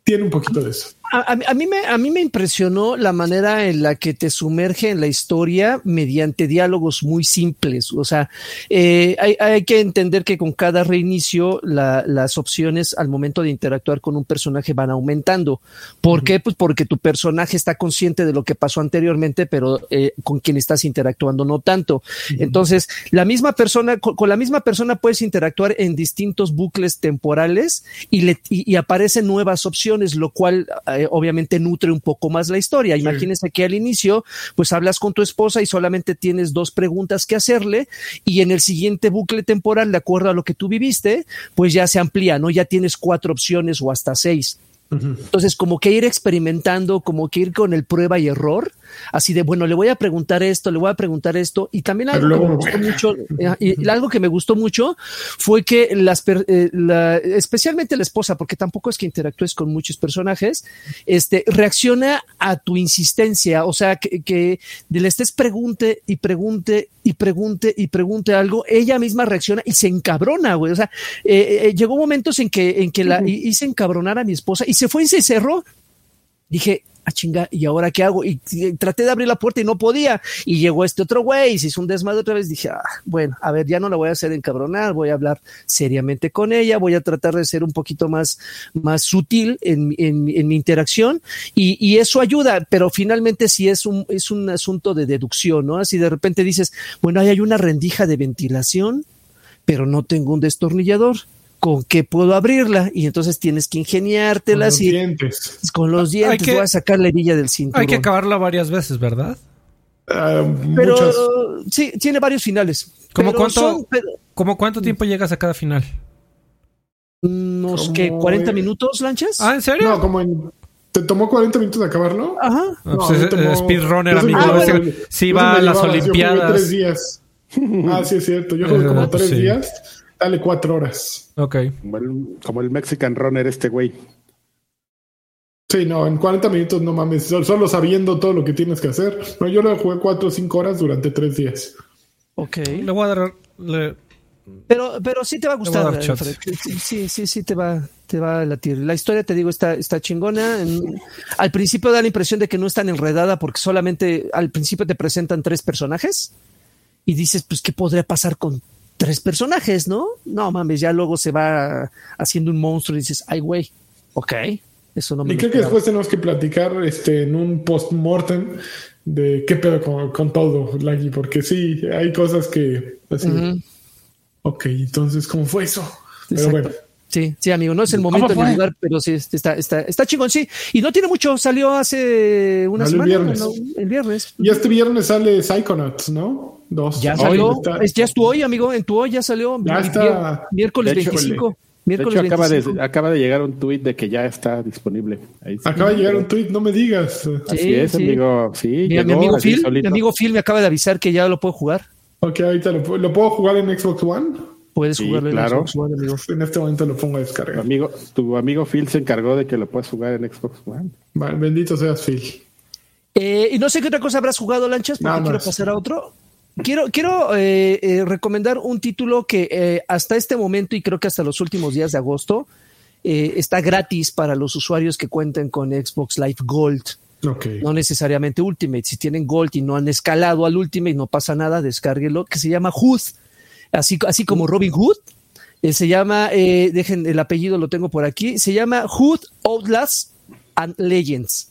tiene un poquito de eso a, mí me, a mí me impresionó la manera en la que te sumerge en la historia mediante diálogos muy simples. O sea, eh, hay, hay, que entender que con cada reinicio las opciones al momento de interactuar con un personaje van aumentando. ¿Por qué? Pues porque tu personaje está consciente de lo que pasó anteriormente, pero eh, con quien estás interactuando no tanto. Entonces, la misma persona, con, la misma persona puedes interactuar en distintos bucles temporales y, le, y, aparecen nuevas opciones, lo cual eh, eh, obviamente nutre un poco más la historia. Imagínense que al inicio, pues hablas con tu esposa y solamente tienes dos preguntas que hacerle y en el siguiente bucle temporal, de acuerdo a lo que tú viviste, pues ya se amplía, ¿no? Ya tienes cuatro opciones o hasta seis. Entonces, como que ir experimentando, como que ir con el prueba y error, así de, bueno, le voy a preguntar esto, le voy a preguntar esto, y también algo que me gustó mucho, eh, y algo que me gustó mucho fue que las, eh, especialmente la esposa, porque tampoco es que interactúes con muchos personajes, este, reacciona a tu insistencia, o sea, que, que le estés pregunte y pregunte y pregunte y pregunte algo, ella misma reacciona y se encabrona, güey, o sea, eh, llegó momentos en que, en que la hice encabronar a mi esposa y se fue y se cerró. Dije, ah, chinga, ¿y ahora qué hago? Y, traté de abrir la puerta y no podía. Y llegó este otro güey y se hizo un desmadre otra vez. Dije, ah, bueno, a ver, ya no la voy a hacer encabronar, voy a hablar seriamente con ella, voy a tratar de ser un poquito más, más sutil en, en, mi interacción y, y, eso ayuda, pero finalmente sí es un, es un asunto de deducción, ¿no? Así de repente dices, bueno, ahí hay una rendija de ventilación, pero no tengo un destornillador con qué puedo abrirla y entonces tienes que ingeniártelas con los dientes. con los dientes voy a sacar la hebilla del cinturón. Hay que acabarla varias veces, ¿verdad? Ah, pero sí, tiene varios finales. ¿Cómo cuánto, cuánto tiempo llegas a cada final? Unos que 40 minutos, lanchas. Ah, ¿en serio? No, como en ¿Te tomó 40 minutos de acabarlo? Ajá. No, pues es, speedrunner, amigo. Ah, sí, va a las Olimpiadas. Tres días. ah, sí, es cierto. Yo jugué como tres días Dale cuatro horas. Ok. Como el, Mexican Runner, este güey. Sí, no, en 40 minutos no mames, solo sabiendo todo lo que tienes que hacer. No, yo lo jugué cuatro o cinco horas durante tres días. Ok. Le voy a dar. Pero, pero sí te va a gustar. sí, sí, sí, te va, te va a latir. La historia, te digo, está, está chingona. al principio da la impresión de que no es tan enredada porque solamente al principio te presentan tres personajes y dices, pues, ¿qué podría pasar con tres personajes, ¿no? No mames, ya luego se va haciendo un monstruo y dices, ay, güey, ok, eso no me Y creo que después tenemos que platicar este, en un post-mortem de qué pedo con, todo, Laggy, porque sí, hay cosas que. Ok, entonces, ¿cómo fue eso? Pero bueno. Sí, sí, amigo, no es el momento ni lugar, pero sí, está, está, está chingón, sí. Y no tiene mucho, salió hace una semana. El viernes. el viernes. Y este viernes sale Psychonauts, ¿no? Dos. Ya salió, ya es tu hoy, amigo, en tu hoy ya salió. Ya está. Miércoles 25. Miércoles de hecho, acaba, de, acaba de llegar un tuit de que ya está disponible. acaba de llegar un tuit, no me digas. Así es, amigo. Sí, mi, amigo Phil, mi amigo Phil me acaba de avisar que ya lo puedo jugar. Ok, ahorita lo, ¿lo puedo jugar en Xbox One. Puedes jugar en Xbox One, amigo. En este momento lo pongo a descargar. Amigo, tu amigo Phil se encargó de que lo puedas jugar en Xbox One. Vale, bendito seas, Phil. Eh, y no sé qué otra cosa habrás jugado, Lanchas, porque quiero pasar a otro. Quiero, quiero eh, eh, recomendar un título que hasta este momento y creo que hasta los últimos días de agosto eh, está gratis para los usuarios que cuenten con Xbox Live Gold. No necesariamente Ultimate. Si tienen Gold y no han escalado al Ultimate, no pasa nada, descárguelo, que se llama Hood. Así, así como Robin Hood. Eh, se llama, eh, dejen el apellido, lo tengo por aquí. Se llama Hood Outlast and Legends.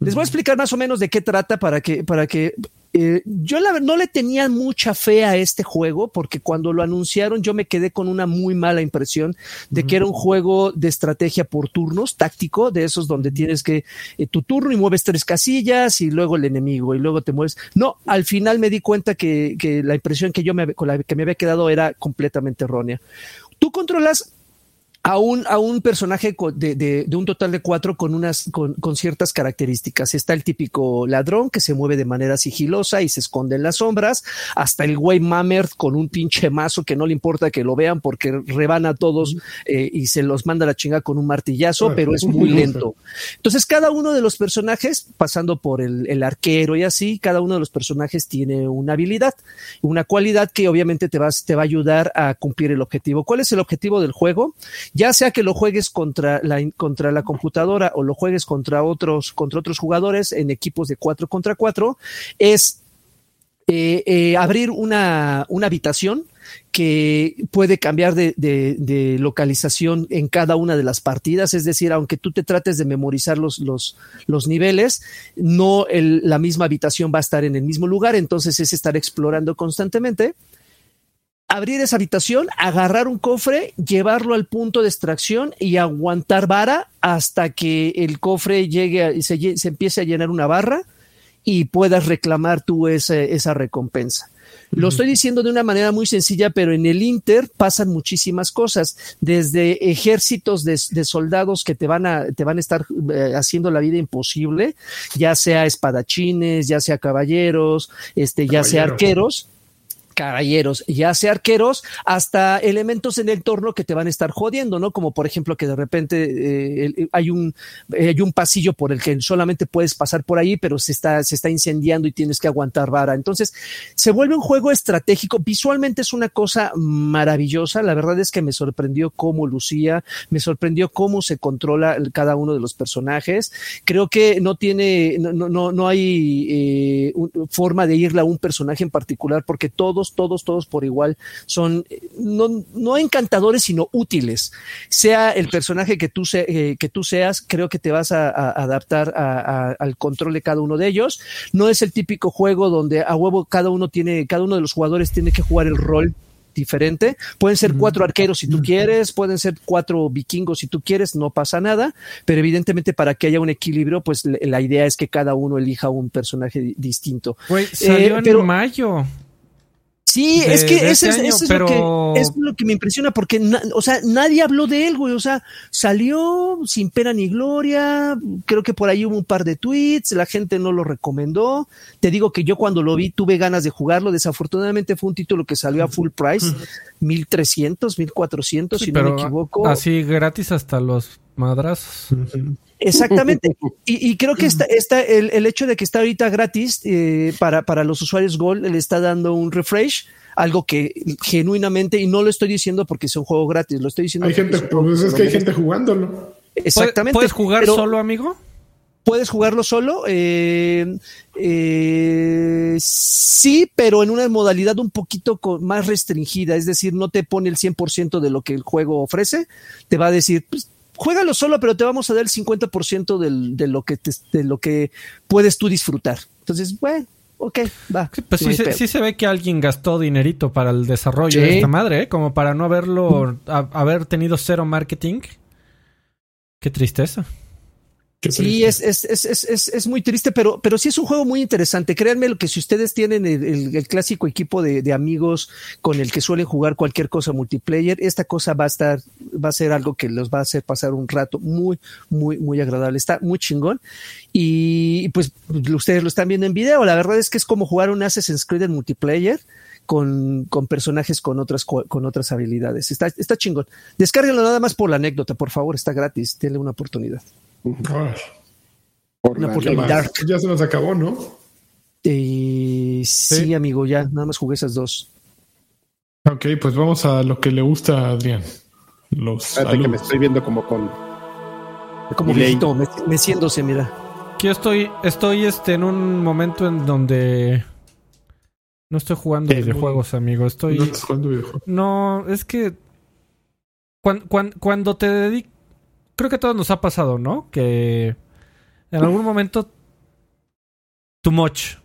Les voy a explicar más o menos de qué trata para que, para que eh, yo la, no le tenía mucha fe a este juego porque cuando lo anunciaron yo me quedé con una muy mala impresión de que era un juego de estrategia por turnos, táctico, de esos donde tienes que eh, tu turno y mueves tres casillas y luego el enemigo y luego te mueves. No, al final me di cuenta que, que la impresión que yo me, con la que me había quedado era completamente errónea. Tú controlas a un, a un personaje de, de, de, un total de cuatro con unas con, con, ciertas características. Está el típico ladrón que se mueve de manera sigilosa y se esconde en las sombras, hasta el güey mamer con un pinche mazo que no le importa que lo vean porque rebana a todos eh, y se los manda a la chinga con un martillazo, pero es muy lento. Entonces, cada uno de los personajes, pasando por el, el arquero y así, cada uno de los personajes tiene una habilidad, una cualidad que obviamente te va, te va a ayudar a cumplir el objetivo. ¿Cuál es el objetivo del juego? Ya sea que lo juegues contra la, computadora o lo juegues contra otros, contra otros jugadores en equipos de 4 contra 4, es eh, eh, abrir una, una habitación que puede cambiar de, de, de, localización en cada una de las partidas, es decir, aunque tú te trates de memorizar los, los, los niveles, no el, la misma habitación va a estar en el mismo lugar, entonces es estar explorando constantemente abrir esa habitación, agarrar un cofre, llevarlo al punto de extracción y aguantar vara hasta que el cofre llegue y se, se, empiece a llenar una barra y puedas reclamar tú esa, esa recompensa. Lo estoy diciendo de una manera muy sencilla, pero en el Inter pasan muchísimas cosas, desde ejércitos de, de soldados que te van a, te van a estar eh, haciendo la vida imposible, ya sea espadachines, ya sea caballeros, este, ya sea arqueros caballeros, ya sea arqueros, hasta elementos en el entorno que te van a estar jodiendo, ¿no? Como por ejemplo que de repente eh, hay un eh, hay un pasillo por el que solamente puedes pasar por ahí, pero se está se está incendiando y tienes que aguantar vara. Entonces, se vuelve un juego estratégico. Visualmente es una cosa maravillosa. La verdad es que me sorprendió cómo lucía, me sorprendió cómo se controla cada uno de los personajes. Creo que no tiene no no no hay eh, forma de irle a un personaje en particular porque todos todos, todos, por igual son no, no encantadores, sino útiles. Sea el personaje que tú, se, eh, que tú seas, creo que te vas a, a adaptar a, a, al control de cada uno de ellos. No es el típico juego donde a huevo cada uno tiene, cada uno de los jugadores tiene que jugar el rol diferente. Pueden ser cuatro arqueros si tú quieres, pueden ser cuatro vikingos si tú quieres, no pasa nada, pero evidentemente para que haya un equilibrio, pues la idea es que cada uno elija un personaje distinto. Wey, salió eh, pero, en mayo. Sí, de, es que ese, ese, año, es, pero... lo que, es lo que me impresiona, porque, na, o sea, nadie habló de él, güey, o sea, salió sin pena ni gloria, creo que por ahí hubo un par de tweets, la gente no lo recomendó, te digo que yo cuando lo vi tuve ganas de jugarlo, desafortunadamente fue un título que salió a full price, mil trescientos, mil cuatrocientos, si no me equivoco. Así gratis hasta los madrazos. Exactamente. Y, y, creo que está, está el, el, hecho de que está ahorita gratis eh, para, para los usuarios Gold le está dando un refresh, algo que genuinamente, y no lo estoy diciendo porque es un juego gratis, lo estoy diciendo. Hay gente, pues es que hay gente jugándolo. Exactamente. ¿Puedes jugar pero, solo, amigo? Puedes jugarlo solo. Eh, eh, sí, pero en una modalidad un poquito más restringida. Es decir, no te pone el 100% de lo que el juego ofrece. Te va a decir, pues, juégalo solo, pero te vamos a dar el 50% del, de, lo que te, de lo que puedes tú disfrutar. Entonces, bueno, ok, va. Sí, pues sí, se, sí, se, ve que alguien gastó dinerito para el desarrollo sí. de esta madre, ¿eh? como para no haberlo, a, haber tenido cero marketing. Qué tristeza. Sí, es, es, es, es, es muy triste, pero, pero sí es un juego muy interesante. Créanme lo que si ustedes tienen el, el, el clásico equipo de, de, amigos con el que suelen jugar cualquier cosa multiplayer, esta cosa va a estar, va a ser algo que los va a hacer pasar un rato muy, muy, muy agradable. Está muy chingón. Y pues ustedes lo están viendo en video. La verdad es que es como jugar un Assassin's Creed en multiplayer. Con, con, personajes con otras, con otras habilidades. Está, está chingón. Descárguenlo nada más por la anécdota, por favor, está gratis. Denle una oportunidad. Por Una oportunidad. Ya se nos acabó, ¿no? Eh, sí, sí, amigo, ya nada más jugué esas dos. Ok, pues vamos a lo que le gusta a Adrián. los Espérate que me estoy viendo como con. Como viejito, me- meciéndose, mira. Yo estoy, estoy este, en un momento en donde no estoy jugando videojuegos, amigo. Estoy. No estás jugando videojuegos. No, es que cuan- cuan- cuando te dedicas, creo que a todos nos ha pasado, ¿no? Que en algún momento too much.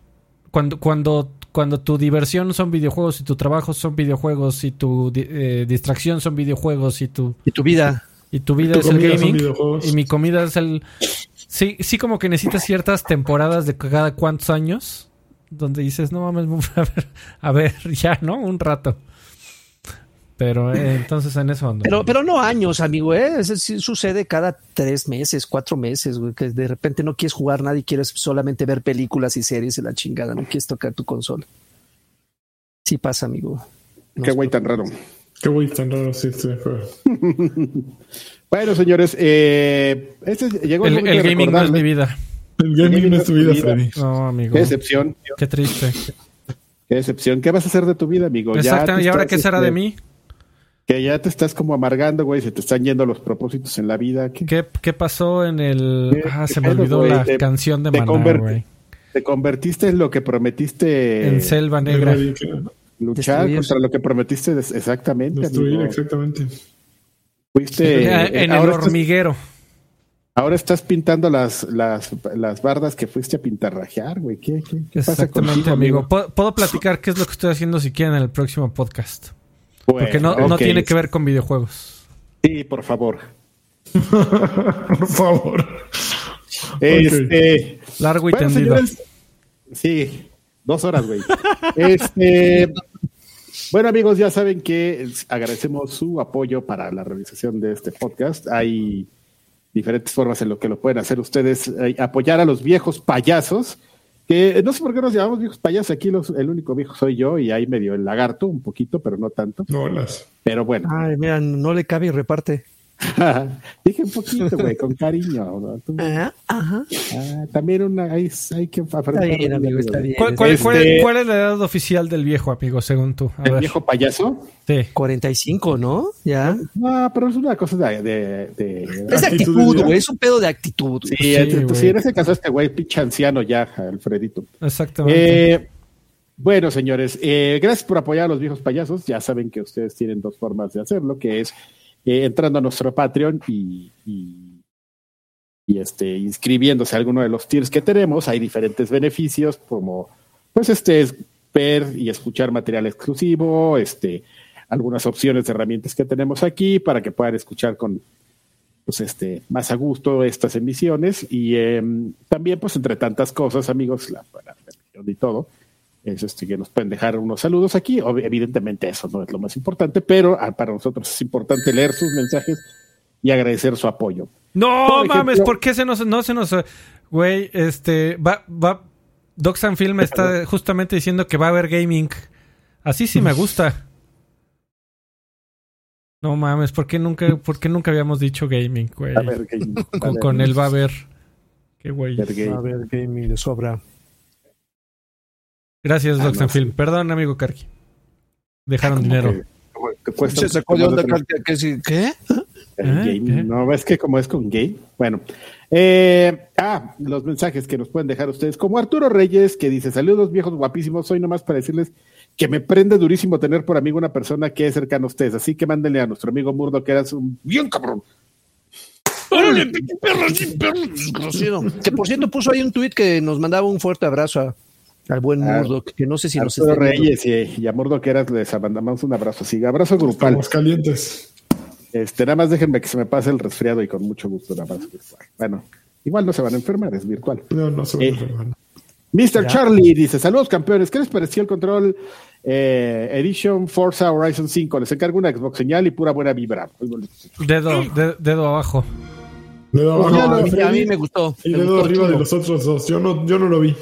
Cuando, cuando, cuando tu diversión son videojuegos y tu trabajo son videojuegos y tu eh, distracción son videojuegos y tu, Y tu vida. y tu vida Tu es el gaming y mi comida es el... Sí, sí como que necesitas ciertas temporadas de cada cuántos años donde dices, no mames, a ver, a ver, ya, ¿no? Un rato. Pero eh, entonces en eso ando. Pero, pero no años, amigo, ¿eh? Eso sí sucede cada tres meses, cuatro meses, güey, que de repente no quieres jugar nada y quieres solamente ver películas y series y la chingada, no quieres tocar tu consola. Sí pasa, amigo. No Qué es- güey tan raro. Qué güey tan raro sí acuerdo. Bueno, señores, eh, este llegó el, momento el de gaming no es mi vida. El gaming no es tu vida, Freddy. No, amigo. Qué decepción, Qué triste. qué decepción. ¿Qué vas a hacer de tu vida, amigo? Ya Exactamente. te ¿Y ahora qué será este, de mí? Que ya te estás como amargando, güey, se te están yendo los propósitos en la vida. ¿Qué? ¿Qué, qué pasó en el... ¿Qué- Ah, qué se me olvidó la Te- canción de te Maná, güey. Te convertiste en lo que prometiste En Selva Negra. Luchar Destruir. contra lo que prometiste des- exactamente. Destruir, amigo. exactamente. Fuiste, Eh, eh, en el estás, hormiguero. ahora estás pintando las, las, las bardas que fuiste a pintarrajear, güey. ¿Qué, qué, qué pasa Exactamente, contigo, amigo. Puedo, puedo platicar qué es lo que estoy haciendo si quieren en el próximo podcast. Bueno, Porque no, no tiene que ver con videojuegos. Sí, por favor. Por favor. Este, Largo y bueno, tendido. señores, sí, dos horas, güey. este, bueno, amigos, ya saben que agradecemos su apoyo para la realización de este podcast. Hay diferentes formas en lo que lo pueden hacer ustedes. eh, apoyar a los viejos payasos. Que no sé por qué nos llamamos viejos payasos. Aquí los- el único viejo soy yo y ahí medio el lagarto, un poquito, pero no tanto. No, las. Pero bueno, Ay, mira, no le cabe y reparte. dije un poquito, güey, con cariño. ¿no? Tú- Ajá, ajá. ah, también una, hay, hay que Está bien, amigo, está bien. ¿Cuál, cuál- Este- cuál- cuál es la edad oficial del viejo, amigo, según tú? A ¿El ver. viejo payaso? Sí. 45, ¿no? Ya. No, pero es una cosa de. de, de- Es de Actitud, güey. Es un pedo de actitud. sí, sí, en ese caso este güey, pinche anciano ya, Alfredito. Exactamente. Eh, bueno, señores, eh, gracias por apoyar a los viejos payasos. Ya saben que ustedes tienen dos formas de hacerlo, que es eh, entrando a nuestro Patreon y, y, este, inscribiéndose a alguno de los tiers que tenemos. Hay diferentes beneficios, como pues este es ver y escuchar material exclusivo, este, algunas opciones de herramientas que tenemos aquí para que puedan escuchar con pues este más a gusto estas emisiones y eh, también pues entre tantas cosas amigos la, la y todo es este que nos pueden dejar unos saludos aquí Ob- evidentemente eso no es lo más importante pero ah, para nosotros es importante leer sus mensajes y agradecer su apoyo no por ejemplo- mames, ¿por qué se nos, no se nos... Güey, este... Va, va... Doxan Film está justamente diciendo que va a haber gaming. Así sí me gusta. No mames, ¿por qué nunca, por qué nunca habíamos dicho gaming, güey? a ver, a Con, ver, con él va a haber. Qué güey. A ver, gaming de sobra. Gracias, Ah, no, sí. Film. Perdón, amigo Karki. Dejaron dinero. Que- como que cuesta Se sacó de onda, Cartia, que sí. ¿Qué? ¿Eh? ¿Qué? No, es que como es con gay. Bueno. Eh, ah, los mensajes que nos pueden dejar ustedes. Como Arturo Reyes, que dice: Saludos viejos guapísimos. Soy nomás para decirles que me prende durísimo tener por amigo una persona que es cercana a ustedes. Así que mándenle a nuestro amigo Murdo, que eras un bien cabrón. ¡Órale, perro, sí, perro desgraciado! Que por cierto puso ahí un tuit que nos mandaba un fuerte abrazo a- al buen Murdoch, que no sé si nos está. Reyes y, y a Murdo, que eras, les mandamos un abrazo. Así, abrazo grupal. Estamos calientes. Este, nada más déjenme que se me pase el resfriado y con mucho gusto un abrazo virtual. Bueno, igual no se van a enfermar, es virtual. No, no se va a Eh. enfermar. Mr. Charlie dice: Saludos campeones, ¿qué les pareció el control eh, Edition Forza Horizon 5? Les encargo una Xbox señal y pura buena vibra. Dedo, de- dedo abajo. Dedo Pues abajo lo- A mí, me gustó. Y me dedo gustó, arriba de los otros dos. Yo no, yo no lo vi.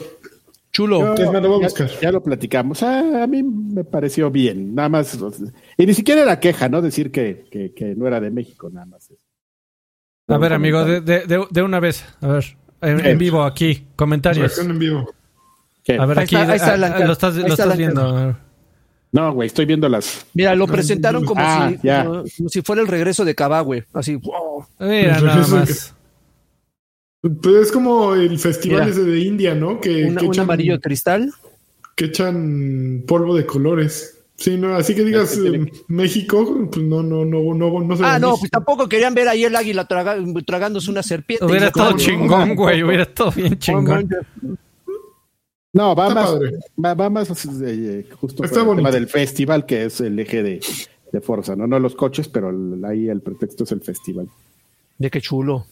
Chulo. Es más, lo voy a Ya- buscar. Ya, lo platicamos. Ah, a mí me pareció bien. Nada más. Y ni siquiera era queja, ¿no? Decir que, que, que no era de México, nada más. A ver, amigo, de, de, una vez. A ver, en, en vivo aquí, comentarios. En vivo. ¿Qué? A ver, Ahí aquí está- ahí está ah, Ancar. lo estás, Ahí lo está estás viendo. No, güey, estoy viendo las. Mira, lo presentaron como, Ah, si, como, como si fuera el regreso de Kabagüe. Así, wow. Mira, Pues nada más. Pues es como el festival Mira. ese de India, ¿no? Que, Una- que un amarillo de cristal. que echan polvo de colores. Sí, no, así que digas Es que tiene eh, México, pues no, no, no, no, no se Ah, no, México. pues tampoco querían ver ahí el águila traga- tragándose una serpiente. Hubiera estado no, chingón, güey. Hubiera estado bien chingón. No, va Está más, padre. va, va más eh, justo Está por el tema del festival, que es el eje de, de Forza, ¿no? No los coches, pero el- ahí el pretexto es el festival. De qué chulo.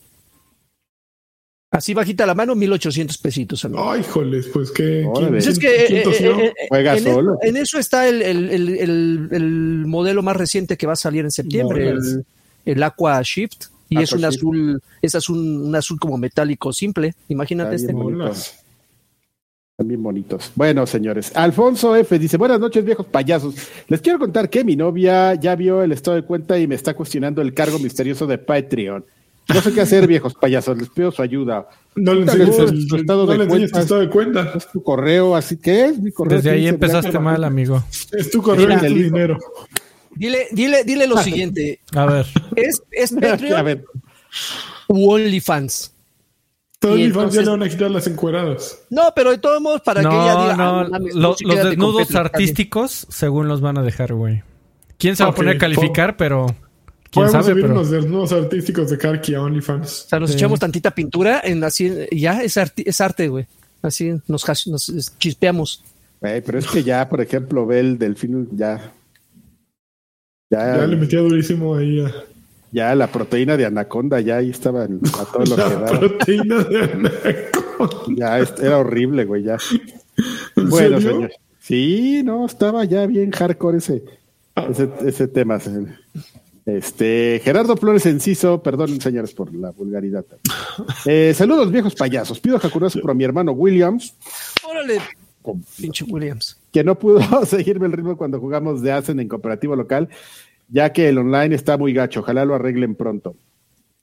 Así bajita la mano, 1800 pesitos. amigo. Ay, híjoles, pues que. Pues ¿quién- es que eh, eh, eh, Juega en, solo. Eso, en eso está el, el- el- el- el modelo más reciente que va a salir en septiembre, el, el Aqua Shift. Y Aqua es un Shift. azul, es azul, un azul como metálico simple. Imagínate Está este. bien bonito. Bolas. Están bien bonitos. Bueno, señores. Alfonso F. dice, buenas noches, viejos payasos. Les quiero contar que mi novia ya vio el estado de cuenta y me está cuestionando el cargo misterioso de Patreon. No sé qué hacer, viejos payasos. Les pido su ayuda. No le enseñes, el- su estado no de le tu estado de cuenta. Es tu correo, así que es mi correo. Desde ahí empezaste mal, amigo. Es tu correo y Mira, tu dinero. Dile, dile, dile lo siguiente. A ver. ¿Es, es A Patreon ver, u OnlyFans? Todos Y mis fans ya le van a quitar las encueradas. No, pero de todos modos, para que ella No, diga. no. ah, mames, lo- sí, los desnudos artísticos, según los van a dejar, güey. ¿Quién se va a poner a calificar? Pero. ¿Quién Podemos sabe? subir Pero. unos desnudos artísticos de Karki a OnlyFans. O sea, nos Sí. echamos tantita pintura en así, y ya es, arti- es arte, güey. Así nos, chispeamos. güey, pero es que ya, por ejemplo, ve el delfín, ya. Ya, Ya le metía durísimo ahí ya la proteína de anaconda, ya ahí estaba en- a todo lo que la daba. proteína de anaconda. Ya era horrible, güey, ya. ¿En Bueno, serio? señor. Sí, no, estaba ya bien hardcore ese, ese, ese tema. señor. Este, Gerardo Flores Enciso, perdón, señores, por la vulgaridad. Eh, saludos, viejos payasos. Pido jacuroso por mi hermano Williams, Órale, pinche Williams. que no pudo seguirme el ritmo cuando jugamos de Asen en cooperativo local, ya que el online está muy gacho. Ojalá lo arreglen pronto.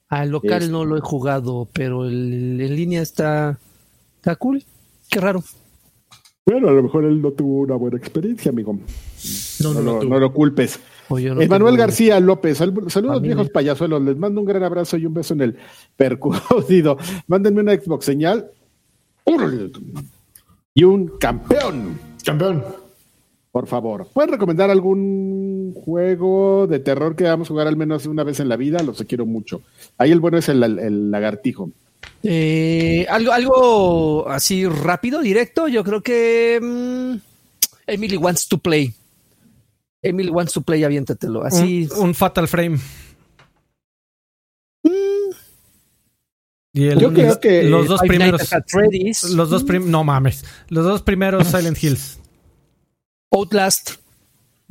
Al local Este. no lo he jugado, pero el, en línea está, está cool. Qué raro. Bueno, a lo mejor él no tuvo una buena experiencia, amigo. No, No, no, lo, no, no lo culpes. Emanuel tengo- García López, sal- saludos Familia. viejos payasuelos, les mando un gran abrazo y un beso en el percudido. Mándenme una Xbox señal. Y un campeón, Campeón. por favor. ¿Pueden recomendar algún juego de terror que vamos a jugar al menos una vez en la vida? Los quiero mucho. Ahí el bueno es el, el lagartijo. Eh, algo, algo así rápido, directo. Yo creo que mm, Emily wants to play. Emily wants to play, aviéntatelo. Así. Un, un Fatal Frame. mm, Y el- Yo creo que los dos Five primeros. Los dos prim- no mames. Los dos primeros Silent Hills. Outlast.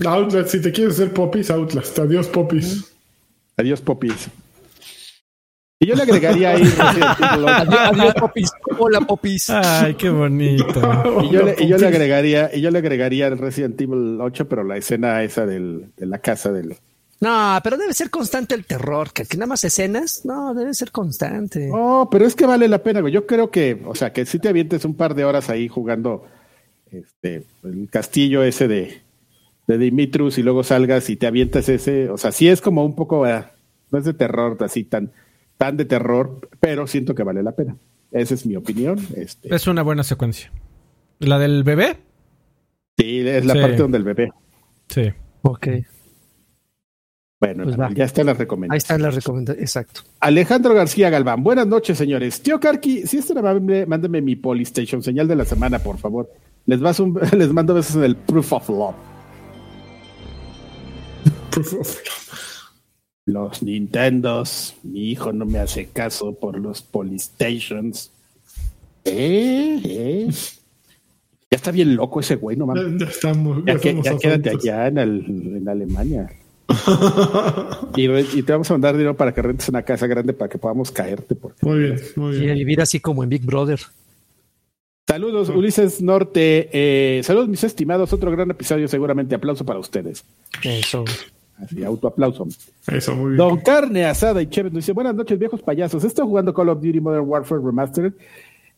Outlast, si te quieres hacer popis, Outlast. Adiós, popis. Adiós, Popis. Y yo le agregaría ahí Resident Evil ocho. Adiós, popis. Hola, popis. Ay, qué bonito. Y yo, le, y yo le agregaría, y yo le agregaría el Resident Evil 8, pero la escena esa del, de la casa del. No, pero debe ser constante el terror. Que, que nada más escenas. No, debe ser constante. Oh, pero es que vale la pena, güey. Yo creo que, o sea, que si te avientes un par de horas ahí jugando este el castillo ese de, de Dimitrus y luego salgas y te avientas ese, o sea, sí es como un poco, ah, no es de terror así tan, tan de terror, pero siento que vale la pena. Esa es mi opinión. Este, Es una buena secuencia. ¿La del bebé? sí, es la Sí. parte donde el bebé. Sí. Ok. Bueno, Pues ya están las Ahí recomendaciones. están las recomendaciones. Exacto. Alejandro García Galván, buenas noches, señores. Tío Karki, si es tan amable, mándame mi Polystation, señal de la semana, por favor. Les, vas un- les mando besos en el Proof of Love. Proof of- Los Nintendos, mi hijo no me hace caso por los Polystations. ¿Eh? ¿Eh? Ya está bien loco ese güey, no mames. Ya estamos. Ya, Ya, que- somos ya quédate allá en, el- en Alemania. y, y te vamos a mandar dinero para que rentes una casa grande para que podamos caerte. Porque... Muy bien, muy Y a bien. vivir así como en Big Brother. Saludos, Ulises Norte. Eh, saludos, mis estimados. Otro gran episodio, seguramente. Aplauso para ustedes. Eso. Así, autoaplauso. Eso, muy bien. Don Carne Asada y Chévez nos dice: Buenas noches, viejos payasos. Estoy jugando Call of Duty Modern Warfare Remastered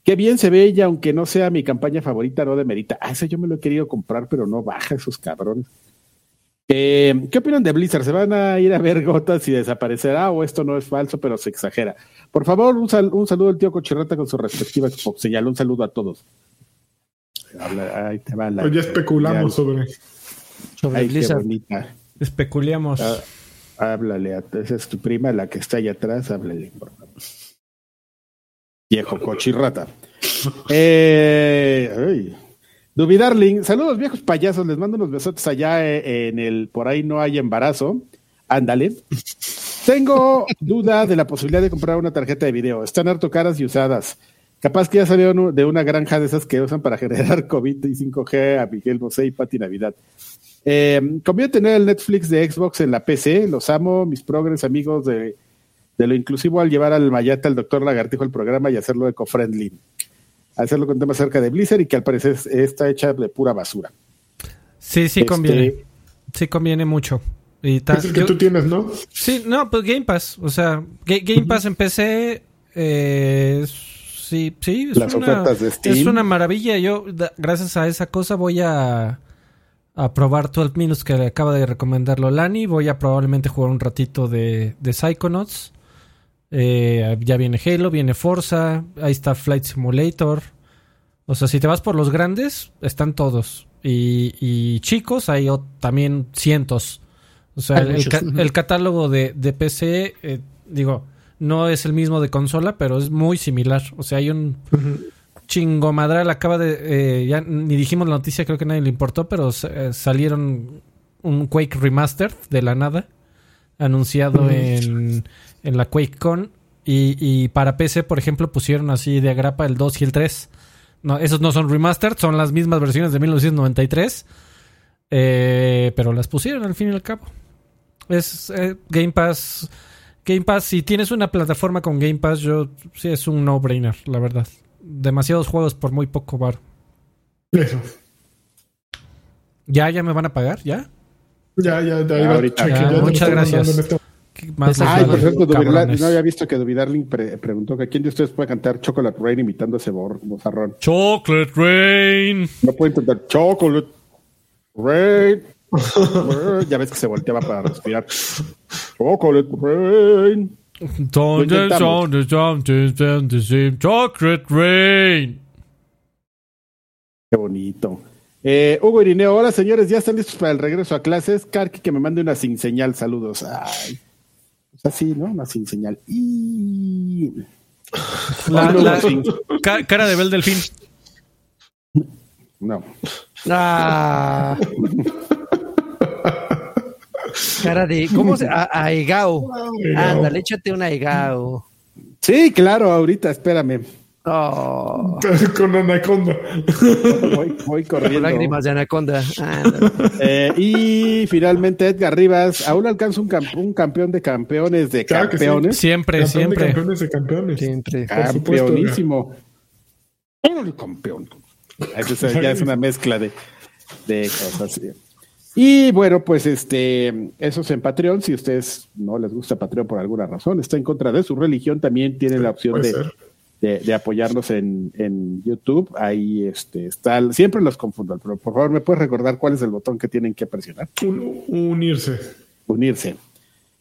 Qué bien se ve ella, aunque no sea mi campaña favorita, no demerita. Ah, ese yo me lo he querido comprar, pero no baja esos cabrones. Eh, ¿Qué opinan de Blizzard? ¿Se van a ir a ver gotas y desaparecerá o esto no es falso, pero se exagera? Por favor, un, saludo al tío Cochirrata con su respectiva señal. Un saludo a todos. ahí te va la, pues ya especulamos sobre, sobre Blizzard. Especulamos. Ah, háblale, a, esa es tu prima, la que está allá atrás, háblale, por favor. Viejo cochirrata. eh, Darling, saludos viejos payasos, les mando unos besotes allá eh, en el por ahí no hay embarazo. Ándale. Tengo duda de la posibilidad de comprar una tarjeta de video. Están harto caras y usadas. Capaz que ya salió de una granja de esas que usan para generar COVID y 5G a Miguel Bosé y Pati Navidad. Eh, conviene tener el Netflix de Xbox en la PC. Los amo, mis progres amigos de, de lo inclusivo al llevar al Mayate al doctor Lagartijo el programa y hacerlo eco-friendly. Hacerlo con temas cerca de Blizzard y que al parecer está hecha de pura basura. Sí, sí conviene. Este, sí conviene mucho. Y es el que tú tienes, ¿no? Sí, no, pues Game Pass. O sea, Game Pass en PC. Eh, sí, sí. Es Las una, ofertas de Steam. Es una maravilla. Yo, gracias a esa cosa, voy a a probar 12 Minutes que acaba de recomendarlo Lani. Voy a probablemente jugar un ratito de, de Psychonauts. Eh, ya viene Halo, viene Forza, ahí está Flight Simulator. O sea, si te vas por los grandes, están todos. Y, chicos, hay también cientos. O sea, el, catálogo de, de PC, eh, digo, no es el mismo de consola, pero es muy similar. O sea, hay un, Chingomadral acaba de. Eh, ya ni dijimos la noticia, creo que nadie le importó, pero eh, salieron un Quake Remastered de la nada, anunciado en, en la QuakeCon. Y, y para PC, por ejemplo, pusieron así de agrapa el 2 y el 3. No, esos no son remastered, son las mismas versiones de 1993. Eh, pero las pusieron al fin y al cabo. Es Game Pass. Game Pass, si tienes una plataforma con Game Pass, yo sí es un no-brainer, la verdad demasiados juegos por muy poco bar. Eso. ¿Ya, ya me van a pagar? ¿Ya? Ya, ya, ya. ahorita. muchas gracias. Más Ay, por cierto, no había visto que Duby Darling preguntó que quién de ustedes puede cantar Chocolate Rain imitando ese bozarrón. Chocolate Rain. No puede intentar Chocolate Rain. ya ves que se volteaba para respirar. Chocolate Rain. Chocolate Rain. Qué bonito. Eh, Hugo Irineo, hola señores, ya están listos para el regreso a clases. Karki que me mande una sin señal, saludos. Ay, pues así, ¿no? Una sin señal. Y... La, cara de Bel Delfín. No. Ah. Cara de. ¿Cómo se.? A, aigao. Ándale, échate un aigao. Sí, claro, ahorita, espérame. Oh. Con anaconda. Voy, voy corriendo. lágrimas de anaconda. Eh, y finalmente Edgar Rivas, aún alcanza un, un campeón de campeones de campeones. Siempre, siempre. campeones de campeones. Siempre. Campeonísimo. campeón. Eso ya es una mezcla de, de cosas. Y bueno, pues este, eso es en Patreon. Si ustedes no les gusta Patreon por alguna razón, está en contra de su religión, también tienen la opción de, de, apoyarnos en, en, YouTube. Ahí este, está, siempre los confundo, pero por favor, ¿me puedes recordar cuál es el botón que tienen que presionar? unirse. Unirse.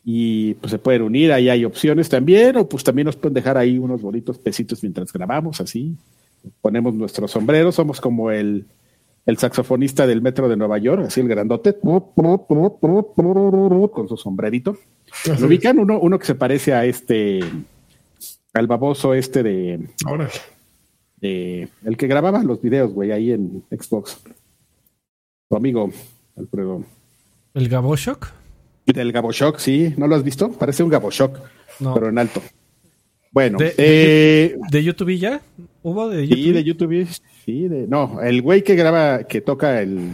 Y pues se pueden unir, ahí hay opciones también, o pues también nos pueden dejar ahí unos bonitos pesitos mientras grabamos, así. Ponemos nuestros sombreros, somos como el el saxofonista del metro de Nueva York, así el grandote, con su sombrerito. Lo ubican uno, uno que se parece a este, al baboso este de, Ahora. de el que grababa los videos, güey, ahí en Xbox. Tu amigo, Alfredo. ¿El Gaboshock? El Gaboshock, sí, ¿no lo has visto? Parece un Gaboshock, pero en alto. Bueno, ¿De, eh, de, YouTube ya? ¿Hubo de YouTube? Sí, de YouTube. Sí, de, no, el güey que graba, que toca el,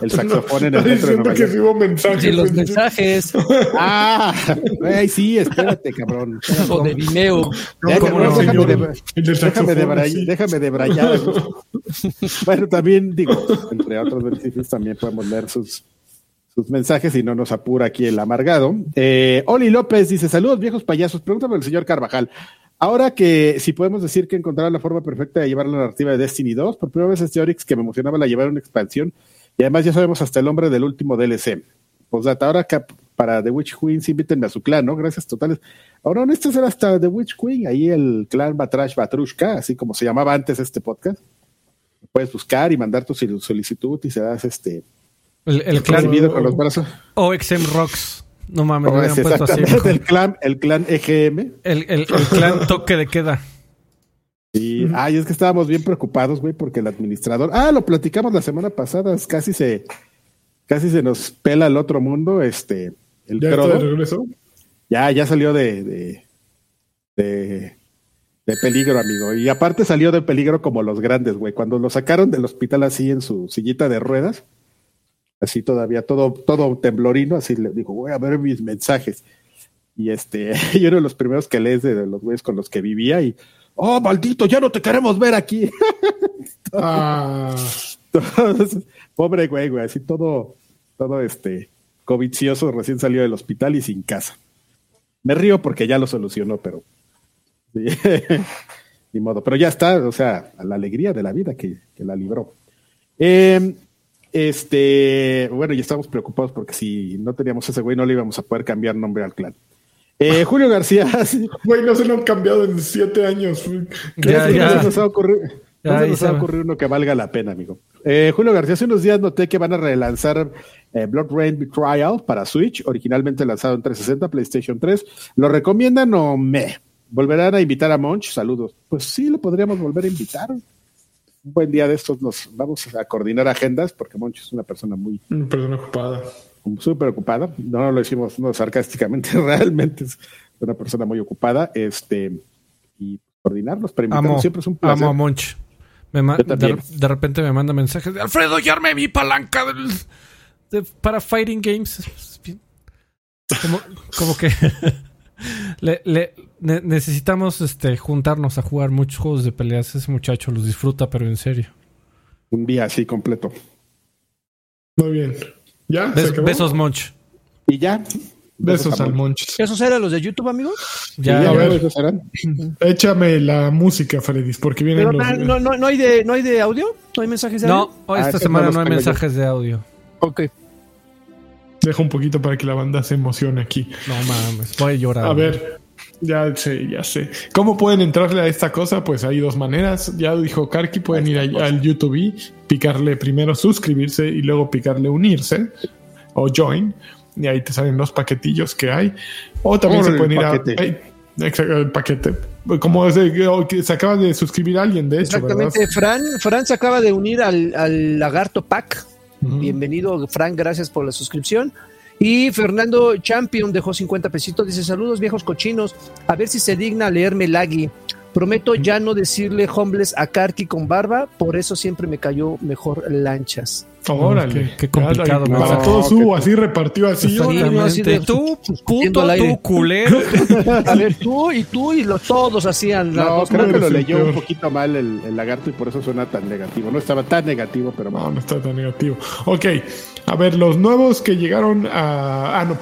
el saxofón en el metro de Nueva que York. mensajes. Los mensajes. Ah, ay, sí, espérate, cabrón. O de Vimeo. Déjame, de, brayar. bueno, también digo, entre otros beneficios, también podemos leer sus, sus mensajes y no nos apura aquí el amargado. Eh, Oli López dice: Saludos, viejos payasos. Pregúntame al señor Carvajal. Ahora que si podemos decir que encontraron la forma perfecta de llevar la narrativa de Destiny 2, por primera vez este Orix que me emocionaba la llevar una expansión y además ya sabemos hasta el nombre del último DLC. Pues ahora que para The Witch Queen, sí invítenme a su clan, ¿no? Gracias totales. Ahora, no, este será hasta The Witch Queen, ahí el clan Batrash Batrushka, así como se llamaba antes este podcast. Puedes buscar y mandar tu solicitud y se das este. El, clan. con los brazos. OXM Rocks. No mames, no es puesto así. El clan, el clan EGM. El, el, clan toque de queda. Sí, ay, es que estábamos bien preocupados, güey, porque el administrador. Ah, lo platicamos la semana pasada, casi se, casi se nos pela el otro mundo, este, el ¿Ya de regreso? Ya, ya salió de, de, de, peligro, amigo. Y aparte salió de peligro como los grandes, güey. Cuando lo sacaron del hospital así en su sillita de ruedas, así todavía todo, todo temblorino, así le dijo, voy a ver mis mensajes. Y este, yo era de los primeros que lees de, los güeyes con los que vivía y, oh, maldito, ya no te queremos ver aquí. ah. pobre güey, güey, así todo, todo este, covicioso, recién salió del hospital y sin casa. Me río porque ya lo solucionó, pero. Ni modo. Pero ya está, o sea, la alegría de la vida que, la libró. Em, este, bueno, ya estamos preocupados porque si no teníamos ese güey, no le íbamos a poder cambiar nombre al clan. Eh, Julio García. Güey, no se lo han cambiado en siete años. Ya, ya. No se nos ha ocurrido, no se nos ha ocurrido uno que valga la pena, amigo. Eh, Julio García, hace unos días noté que van a relanzar eh, Blood Rain Betrayal para Switch, originalmente lanzado en 360, PlayStation 3. ¿Lo recomiendan o me? ¿Volverán a invitar a Monch? Saludos. Pues sí, lo podríamos volver a invitar. Un buen día de estos nos vamos a coordinar agendas porque Monch es una persona muy... Una persona ocupada. Súper ocupada. No lo decimos no, sarcásticamente, realmente es una persona muy ocupada. Este, y coordinarlos para invitarnos siempre es un placer. Amo a Monch. de, repente me manda mensajes de Alfredo, ya armé mi palanca para fighting games. Como, que le, necesitamos este, juntarnos a jugar muchos juegos de peleas. Ese muchacho los disfruta, pero en serio. Un día así completo. Muy bien. ¿Ya? besos, Monch. Y ya. Besos, al Monch. ¿Esos eran los de YouTube, amigos? Ya, a ver. Échame la música, Freddy, porque vienen los... no, no, no, hay de, ¿No hay de audio? ¿No hay mensajes de audio? No, esta ah, semana no hay mensajes de audio. Ok. Dejo un poquito para que la banda se emocione aquí. No mames, voy a llorar. A ver, ya sé, ya sé. ¿Cómo pueden entrarle a esta cosa? Pues hay dos maneras. Ya dijo Karki, pueden ir al YouTube, picarle primero suscribirse y luego picarle unirse o join. Y ahí te salen los paquetillos que hay. O también se pueden ir a... el paquete. Como se, se acaba de suscribir alguien, de hecho. Exactamente. Fran, Fran se acaba de unir al, al Lagarto Pack Bienvenido, Frank, gracias por la suscripción. Y Fernando Champion dejó 50 pesitos. Dice: Saludos, viejos cochinos. A ver si se digna leerme Lagui. Prometo ya no decirle homeless a Karki con barba, por eso siempre me cayó mejor lanchas. Órale, qué, complicado. para todos hubo así repartido así. tú, puto, tú, culero. A ver, tú y tú y los, todos hacían. No, creo que lo leyó un poquito mal el, lagarto y por eso suena tan negativo. No estaba tan negativo, pero No, no está tan negativo. Ok, a ver, los nuevos que llegaron a... Ah, no,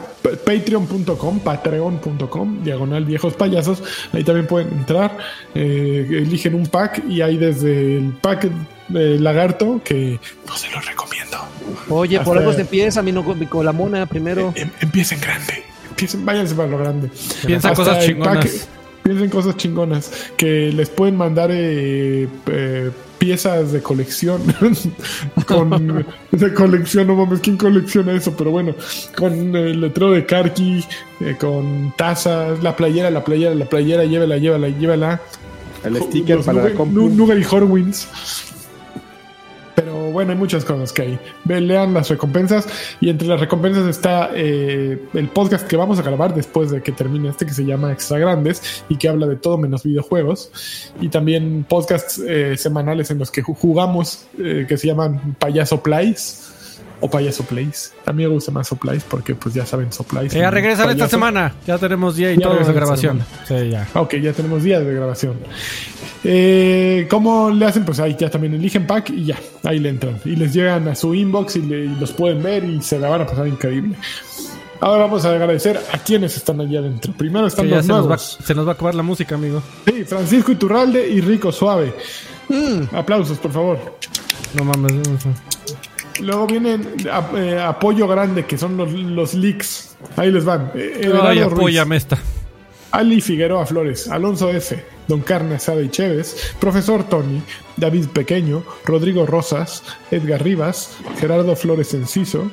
patreon.com, patreon.com, diagonal viejos payasos. Ahí también pueden entrar, eh, eligen un pack y hay desde el pack de lagarto que no se los recomiendo. Oye, por algo se empieza, mi no, con la mona primero. Em, em, empiecen grande, empiecen, váyanse para lo grande. Piensa cosas chingonas. piensen cosas chingonas que les pueden mandar eh, eh, piezas de colección. con de colección, no mames, ¿quién colecciona eso? Pero bueno, con el letrero de Karki, eh, con tazas, la playera, la playera, la playera, llévala, llévala, llévala. El sticker para la Nougat y Horwins. Bueno, hay muchas cosas que hay. lean las recompensas y entre las recompensas está eh, el podcast que vamos a grabar después de que termine este que se llama Extra Grandes y que habla de todo menos videojuegos. Y también podcasts eh, semanales en los que jugamos eh, que se llaman Payaso Plays o Payaso Plays. A mí me gusta más Soplays porque pues ya saben Soplays. Ya regresan esta semana. Ya tenemos día y todo de grabación. Sí, ya. Ok, ya tenemos días de grabación. Eh, ¿Cómo le hacen? Pues ahí ya también eligen pack y ya, ahí le entran. Y les llegan a su inbox y, los pueden ver y se la van a pasar increíble. Ahora vamos a agradecer a quienes están allá adentro. Primero están los se nos, va, nuevos. se nos va a acabar la música, amigo. Sí, Francisco Iturralde y Rico Suave. Mm. Aplausos, por favor. No mames. no sé. Luego vienen a- eh, apoyo grande, que son los, los leaks. Ahí les van. Eh, Everardo Ay, apóyame esta. Ali Figueroa Flores, Alonso F., Don Carne Asada y Chévez, Profesor Tony, David Pequeño, Rodrigo Rosas, Edgar Rivas, Gerardo Flores Enciso,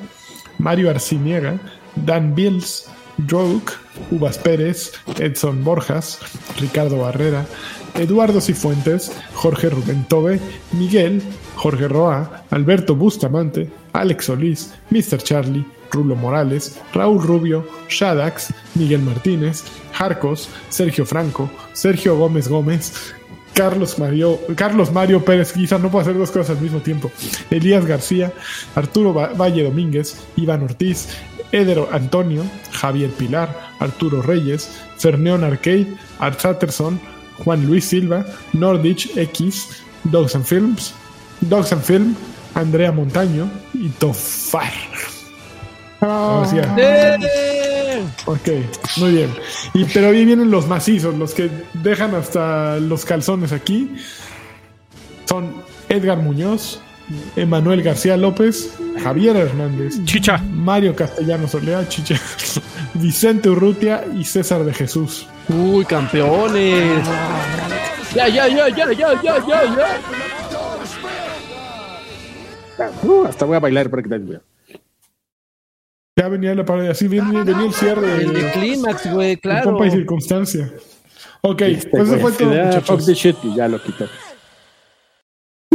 Mario Arciniega, Dan Bills, Droke, Uvas Pérez, Edson Borjas, Ricardo Barrera, Eduardo Cifuentes, Jorge Rubén Tobe, Miguel, Jorge Roa, Alberto Bustamante, Alex Solís, Mr. Charlie, Rulo Morales, Raúl Rubio, Shadax, Miguel Martínez, Jarcos, Sergio Franco, Sergio Gómez Gómez, Carlos Mario, Carlos Mario Pérez Guiza, no puedo hacer dos cosas al mismo tiempo. Elías García, Arturo Va- Valle Domínguez, Iván Ortiz, Edero Antonio, Javier Pilar, Arturo Reyes, Ferneón Arcade, Art Satterson, Juan Luis Silva, Nordich X, Dogs and Films, Dogs and Film, Andrea Montaño y Tofar. Sí. ¡Eh! Ok, muy bien. Y, pero ahí vienen los macizos, los que dejan hasta los calzones aquí. Son Edgar Muñoz, Emanuel García López, Javier Hernández, Chicha. Mario Castellanos Olea, Chicha, Vicente Urrutia y César de Jesús. Uy, campeones. Ya, ya, ya, ya, ya, ya, ya, ya. Uh, hasta voy a bailar para que te vea. Ya venía la parodia, así venía, venía el cierre El de clímax, güey, claro. pompa y circunstancia. Ok, Este, pues eso fue todo, ah, fuck muchachos. the shit, y ya lo quitó.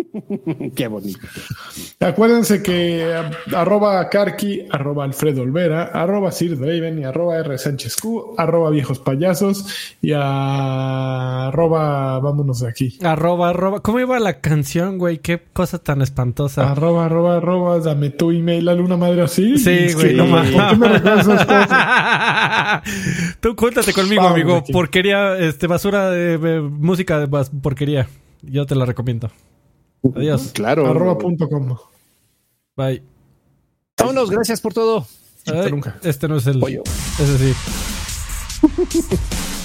Qué bonito. Acuérdense que arroba Karki, arroba Alfredo Olvera, arroba Sir Draven y arroba R Sánchez Q, arroba viejos payasos y arroba vámonos de aquí. Arroba, arroba. ¿Cómo iba la canción, güey? Qué cosa tan espantosa. Arroba, arroba, arroba, dame tu email a una madre así. Sí, Es güey, que, no ¿Por mames. qué me cosas? Tú cuéntate conmigo, Vamos amigo. aquí. Porquería, este, basura de, de música de bas- porquería. Yo te la recomiendo. Adiós. Claro. arroba punto com. Bye. Vámonos, gracias por todo. Ay, nunca. Este no es el. Pollo. Ese sí.